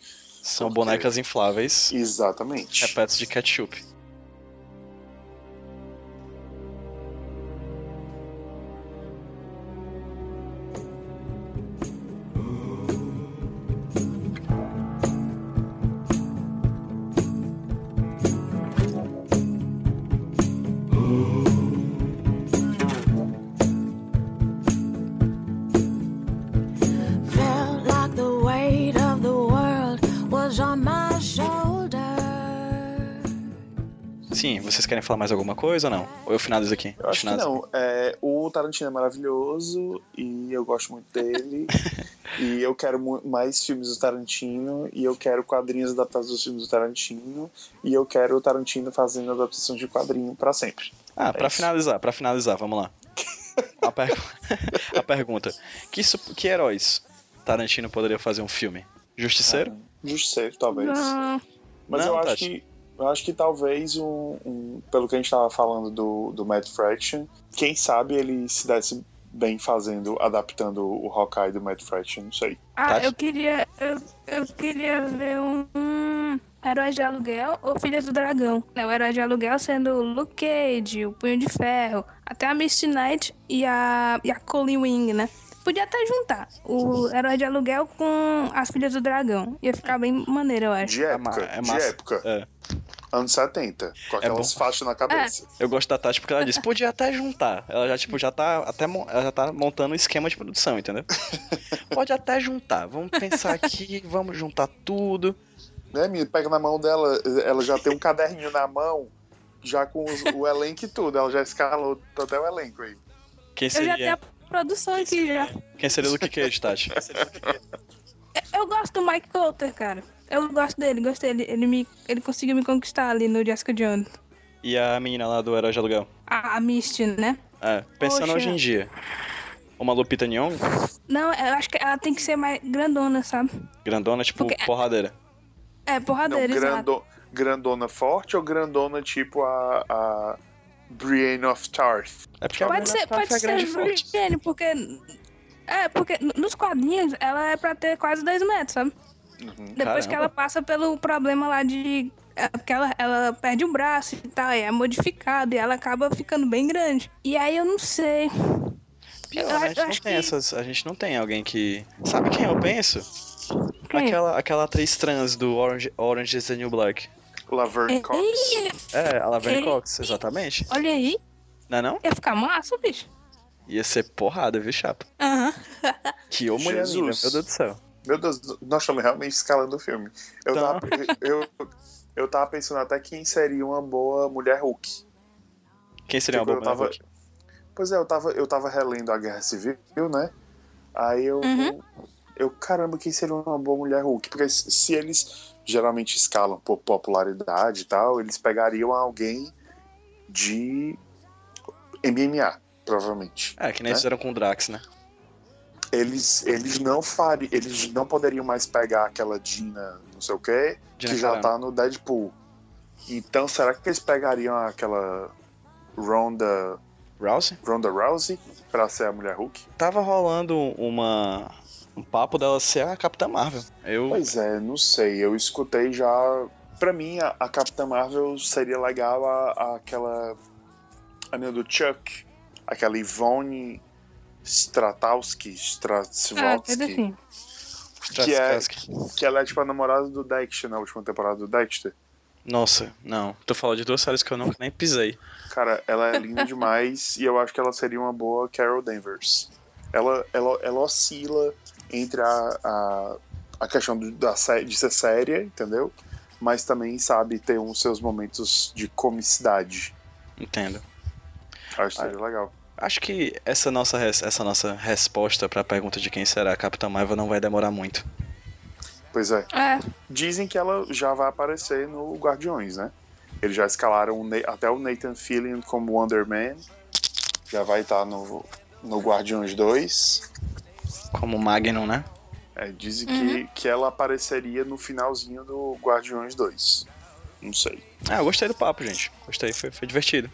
São Porque- bonecas infláveis, Exatamente. repletas de ketchup. Vocês querem falar mais alguma coisa ou não? Ou eu finalizo aqui? Eu acho que Finalizo. não. É, o Tarantino é maravilhoso e eu gosto muito dele. e eu quero mais filmes do Tarantino. E eu quero quadrinhos adaptados dos filmes do Tarantino. E eu quero o Tarantino fazendo adaptações de quadrinho pra sempre. Ah, pra isso. finalizar, pra finalizar, vamos lá. A, per- a pergunta: que, su- que heróis Tarantino poderia fazer um filme? Justiceiro? Justiceiro, talvez. Não, Mas Não, eu acho Tati. que. Eu acho que talvez um, um- Pelo que a gente tava falando do, do Mad Fraction, quem sabe ele se desse bem fazendo, adaptando o Hawkeye do Mad Fraction, não sei. Ah, eu queria. Eu, eu queria ver um, um Herói de Aluguel ou Filhas do Dragão. Né, O Herói de Aluguel sendo o Luke Cage, o Punho de Ferro, até a Misty Knight e a, e a Colleen Wing, né? Podia até juntar o Herói de Aluguel com as Filhas do Dragão. Ia ficar bem maneiro, eu acho. De É ma- época, é de época. É. Anos 70, com aquelas bom. faixas na cabeça. Eu gosto da Tati porque ela disse, podia até juntar. Ela já, tipo, já tá até ela já tá montando um esquema de produção, entendeu? Pode até juntar. Vamos pensar aqui, vamos juntar tudo. Né, menino? Pega na mão dela, ela já tem um caderninho na mão, já com os- o elenco e tudo. Ela já escalou até o elenco aí. Quem Eu já tenho seria, a produção aqui já. quem seria o Luke Cage, Tati? Eu gosto do Mike Coulter, cara. Eu gosto dele, gostei. Ele, ele, me, ele conseguiu me conquistar ali no Jessica Jones. E a menina lá do Herói de Aluguel? A, a Misty, né? É, pensando Poxa. hoje em dia. Uma Lupita Nyong'o, Não, eu acho que ela tem que ser mais grandona, sabe? grandona, tipo, Porque- porradeira. É, Não, porradeira, exato. grando, grandona forte ou grandona tipo a, a Brienne of Tarth? É porque Pode ser, pode tá ser. Brienne, porque É, porque nos quadrinhos ela é pra ter quase 2 metros, sabe? Uhum. Depois que Caramba. ela passa pelo problema lá de. é, Porque ela, ela perde um braço e tal, e é modificado, e ela acaba ficando bem grande. E aí eu não sei. Pior, Eu né? a gente eu não tem que- essas. A gente não tem alguém que. Sabe quem eu penso? Quem? Aquela, aquela atriz trans do Orange, Orange is the New Black. Laverne Cox. Ei, É, a Laverne Ei. Cox, exatamente. olha aí, Não é não? ia ficar massa, bicho. Ia ser porrada, viu, chapa? Aham. Que ô mulher linda, meu Deus do céu. Meu Deus, nós estamos realmente escalando o filme. Eu, Então. tava, eu, eu tava pensando até quem seria uma boa mulher Hulk. Quem seria uma Tipo, boa eu tava, mulher? Pois é, eu tava, eu tava relendo a Guerra Civil, né? Aí eu, Uhum. eu. Caramba, quem seria uma boa mulher Hulk? Porque se se eles geralmente escalam por popularidade e tal, eles pegariam alguém de MMA, provavelmente. É, que nem né? fizeram com o Drax, né? Eles, eles não fariam. Eles não poderiam mais pegar aquela Dina, não sei o quê, Gina que já tá no Deadpool. Então, será que eles pegariam aquela Ronda, Rousey? Ronda Rousey pra ser a mulher Hulk? Tava rolando uma. Um papo dela ser a Capitã Marvel. Eu. Pois é, não sei. Eu escutei já. Pra mim, a, a Capitã Marvel seria legal a, a- aquela. A menina do Chuck. Aquela Ivone Stratowski. Ah, Stratsvotsky. tudo assim. que é- que ela é tipo a namorada do Dexter na última temporada do Dexter. Nossa, não. Tu falou de duas séries que eu nunca nem pisei. Cara, ela é linda demais e eu acho que ela seria uma boa Carol Danvers. Ela, ela, ela oscila entre a, a, a questão do- da, de ser séria, entendeu? Mas também sabe ter uns seus momentos de comicidade. Entendo. Acho que seria legal. Acho que essa nossa, res- essa nossa resposta pra pergunta de quem será a Capitã Marvel não vai demorar muito. Pois é. É, Dizem que ela já vai aparecer no Guardiões, né? Eles já escalaram o até o Nathan Fillion como Wonder Man. Já vai estar no, no Guardiões 2. Como Magnum, né? É, dizem que, que ela apareceria no finalzinho do Guardiões 2. Não sei. Ah, eu gostei do papo, gente. Gostei, foi, foi divertido.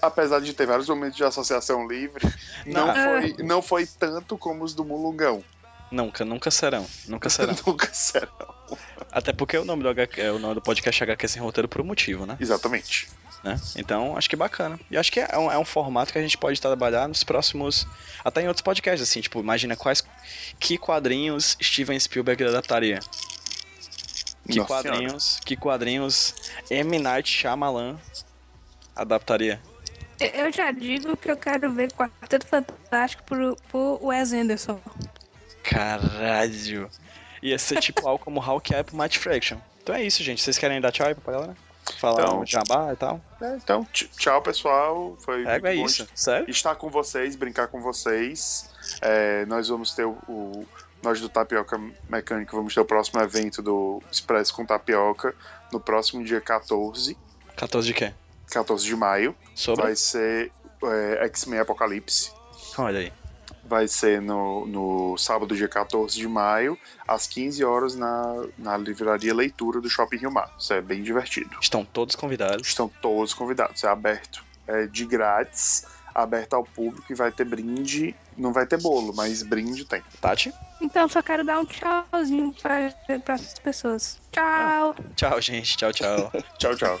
Apesar de ter vários momentos de associação livre, não, Não. foi, não foi tanto como os do Mulungão. Nunca, nunca serão. Nunca serão. Nunca serão. Até porque o nome do, HQ, é, o nome do podcast HQ sem roteiro por um motivo, né? Exatamente. né? Então, acho que bacana. E acho que é um, é um formato que a gente pode trabalhar nos próximos. Até em outros podcasts, assim, tipo, imagina quais. Que quadrinhos Steven Spielberg adaptaria? Que Nossa quadrinhos. Que quadrinhos M. Night Shyamalan adaptaria? eu já digo que eu quero ver Quarteto Fantástico por, por Wes Anderson. Caralho! Ia ser tipo algo como Hawkeye pro Matt Fraction. Então é isso, gente. Vocês querem dar tchau aí pra galera? Falar Então, um jabá e tal? É, então, tch- tchau, pessoal. Foi É, muito é bom isso. Sério? estar com vocês, brincar com vocês. É, nós vamos ter o, o- Nós do Tapioca Mecânico vamos ter o próximo evento do Expresso com Tapioca no próximo dia 14, 14 de quê? 14 de maio. Sobre? Vai ser é, X-Men Apocalipse. Olha aí. Vai ser no, no sábado, dia 14 de maio, às 15 horas, na, na livraria Leitura do Shopping Rio Mar. Isso é bem divertido. Estão todos convidados. Estão todos convidados. É aberto. É de grátis, aberto ao público e vai ter brinde. Não vai ter bolo, mas brinde tem. Tati? Então só quero dar um tchauzinho para as pessoas. Tchau! Tchau, gente. Tchau, tchau. Tchau, tchau.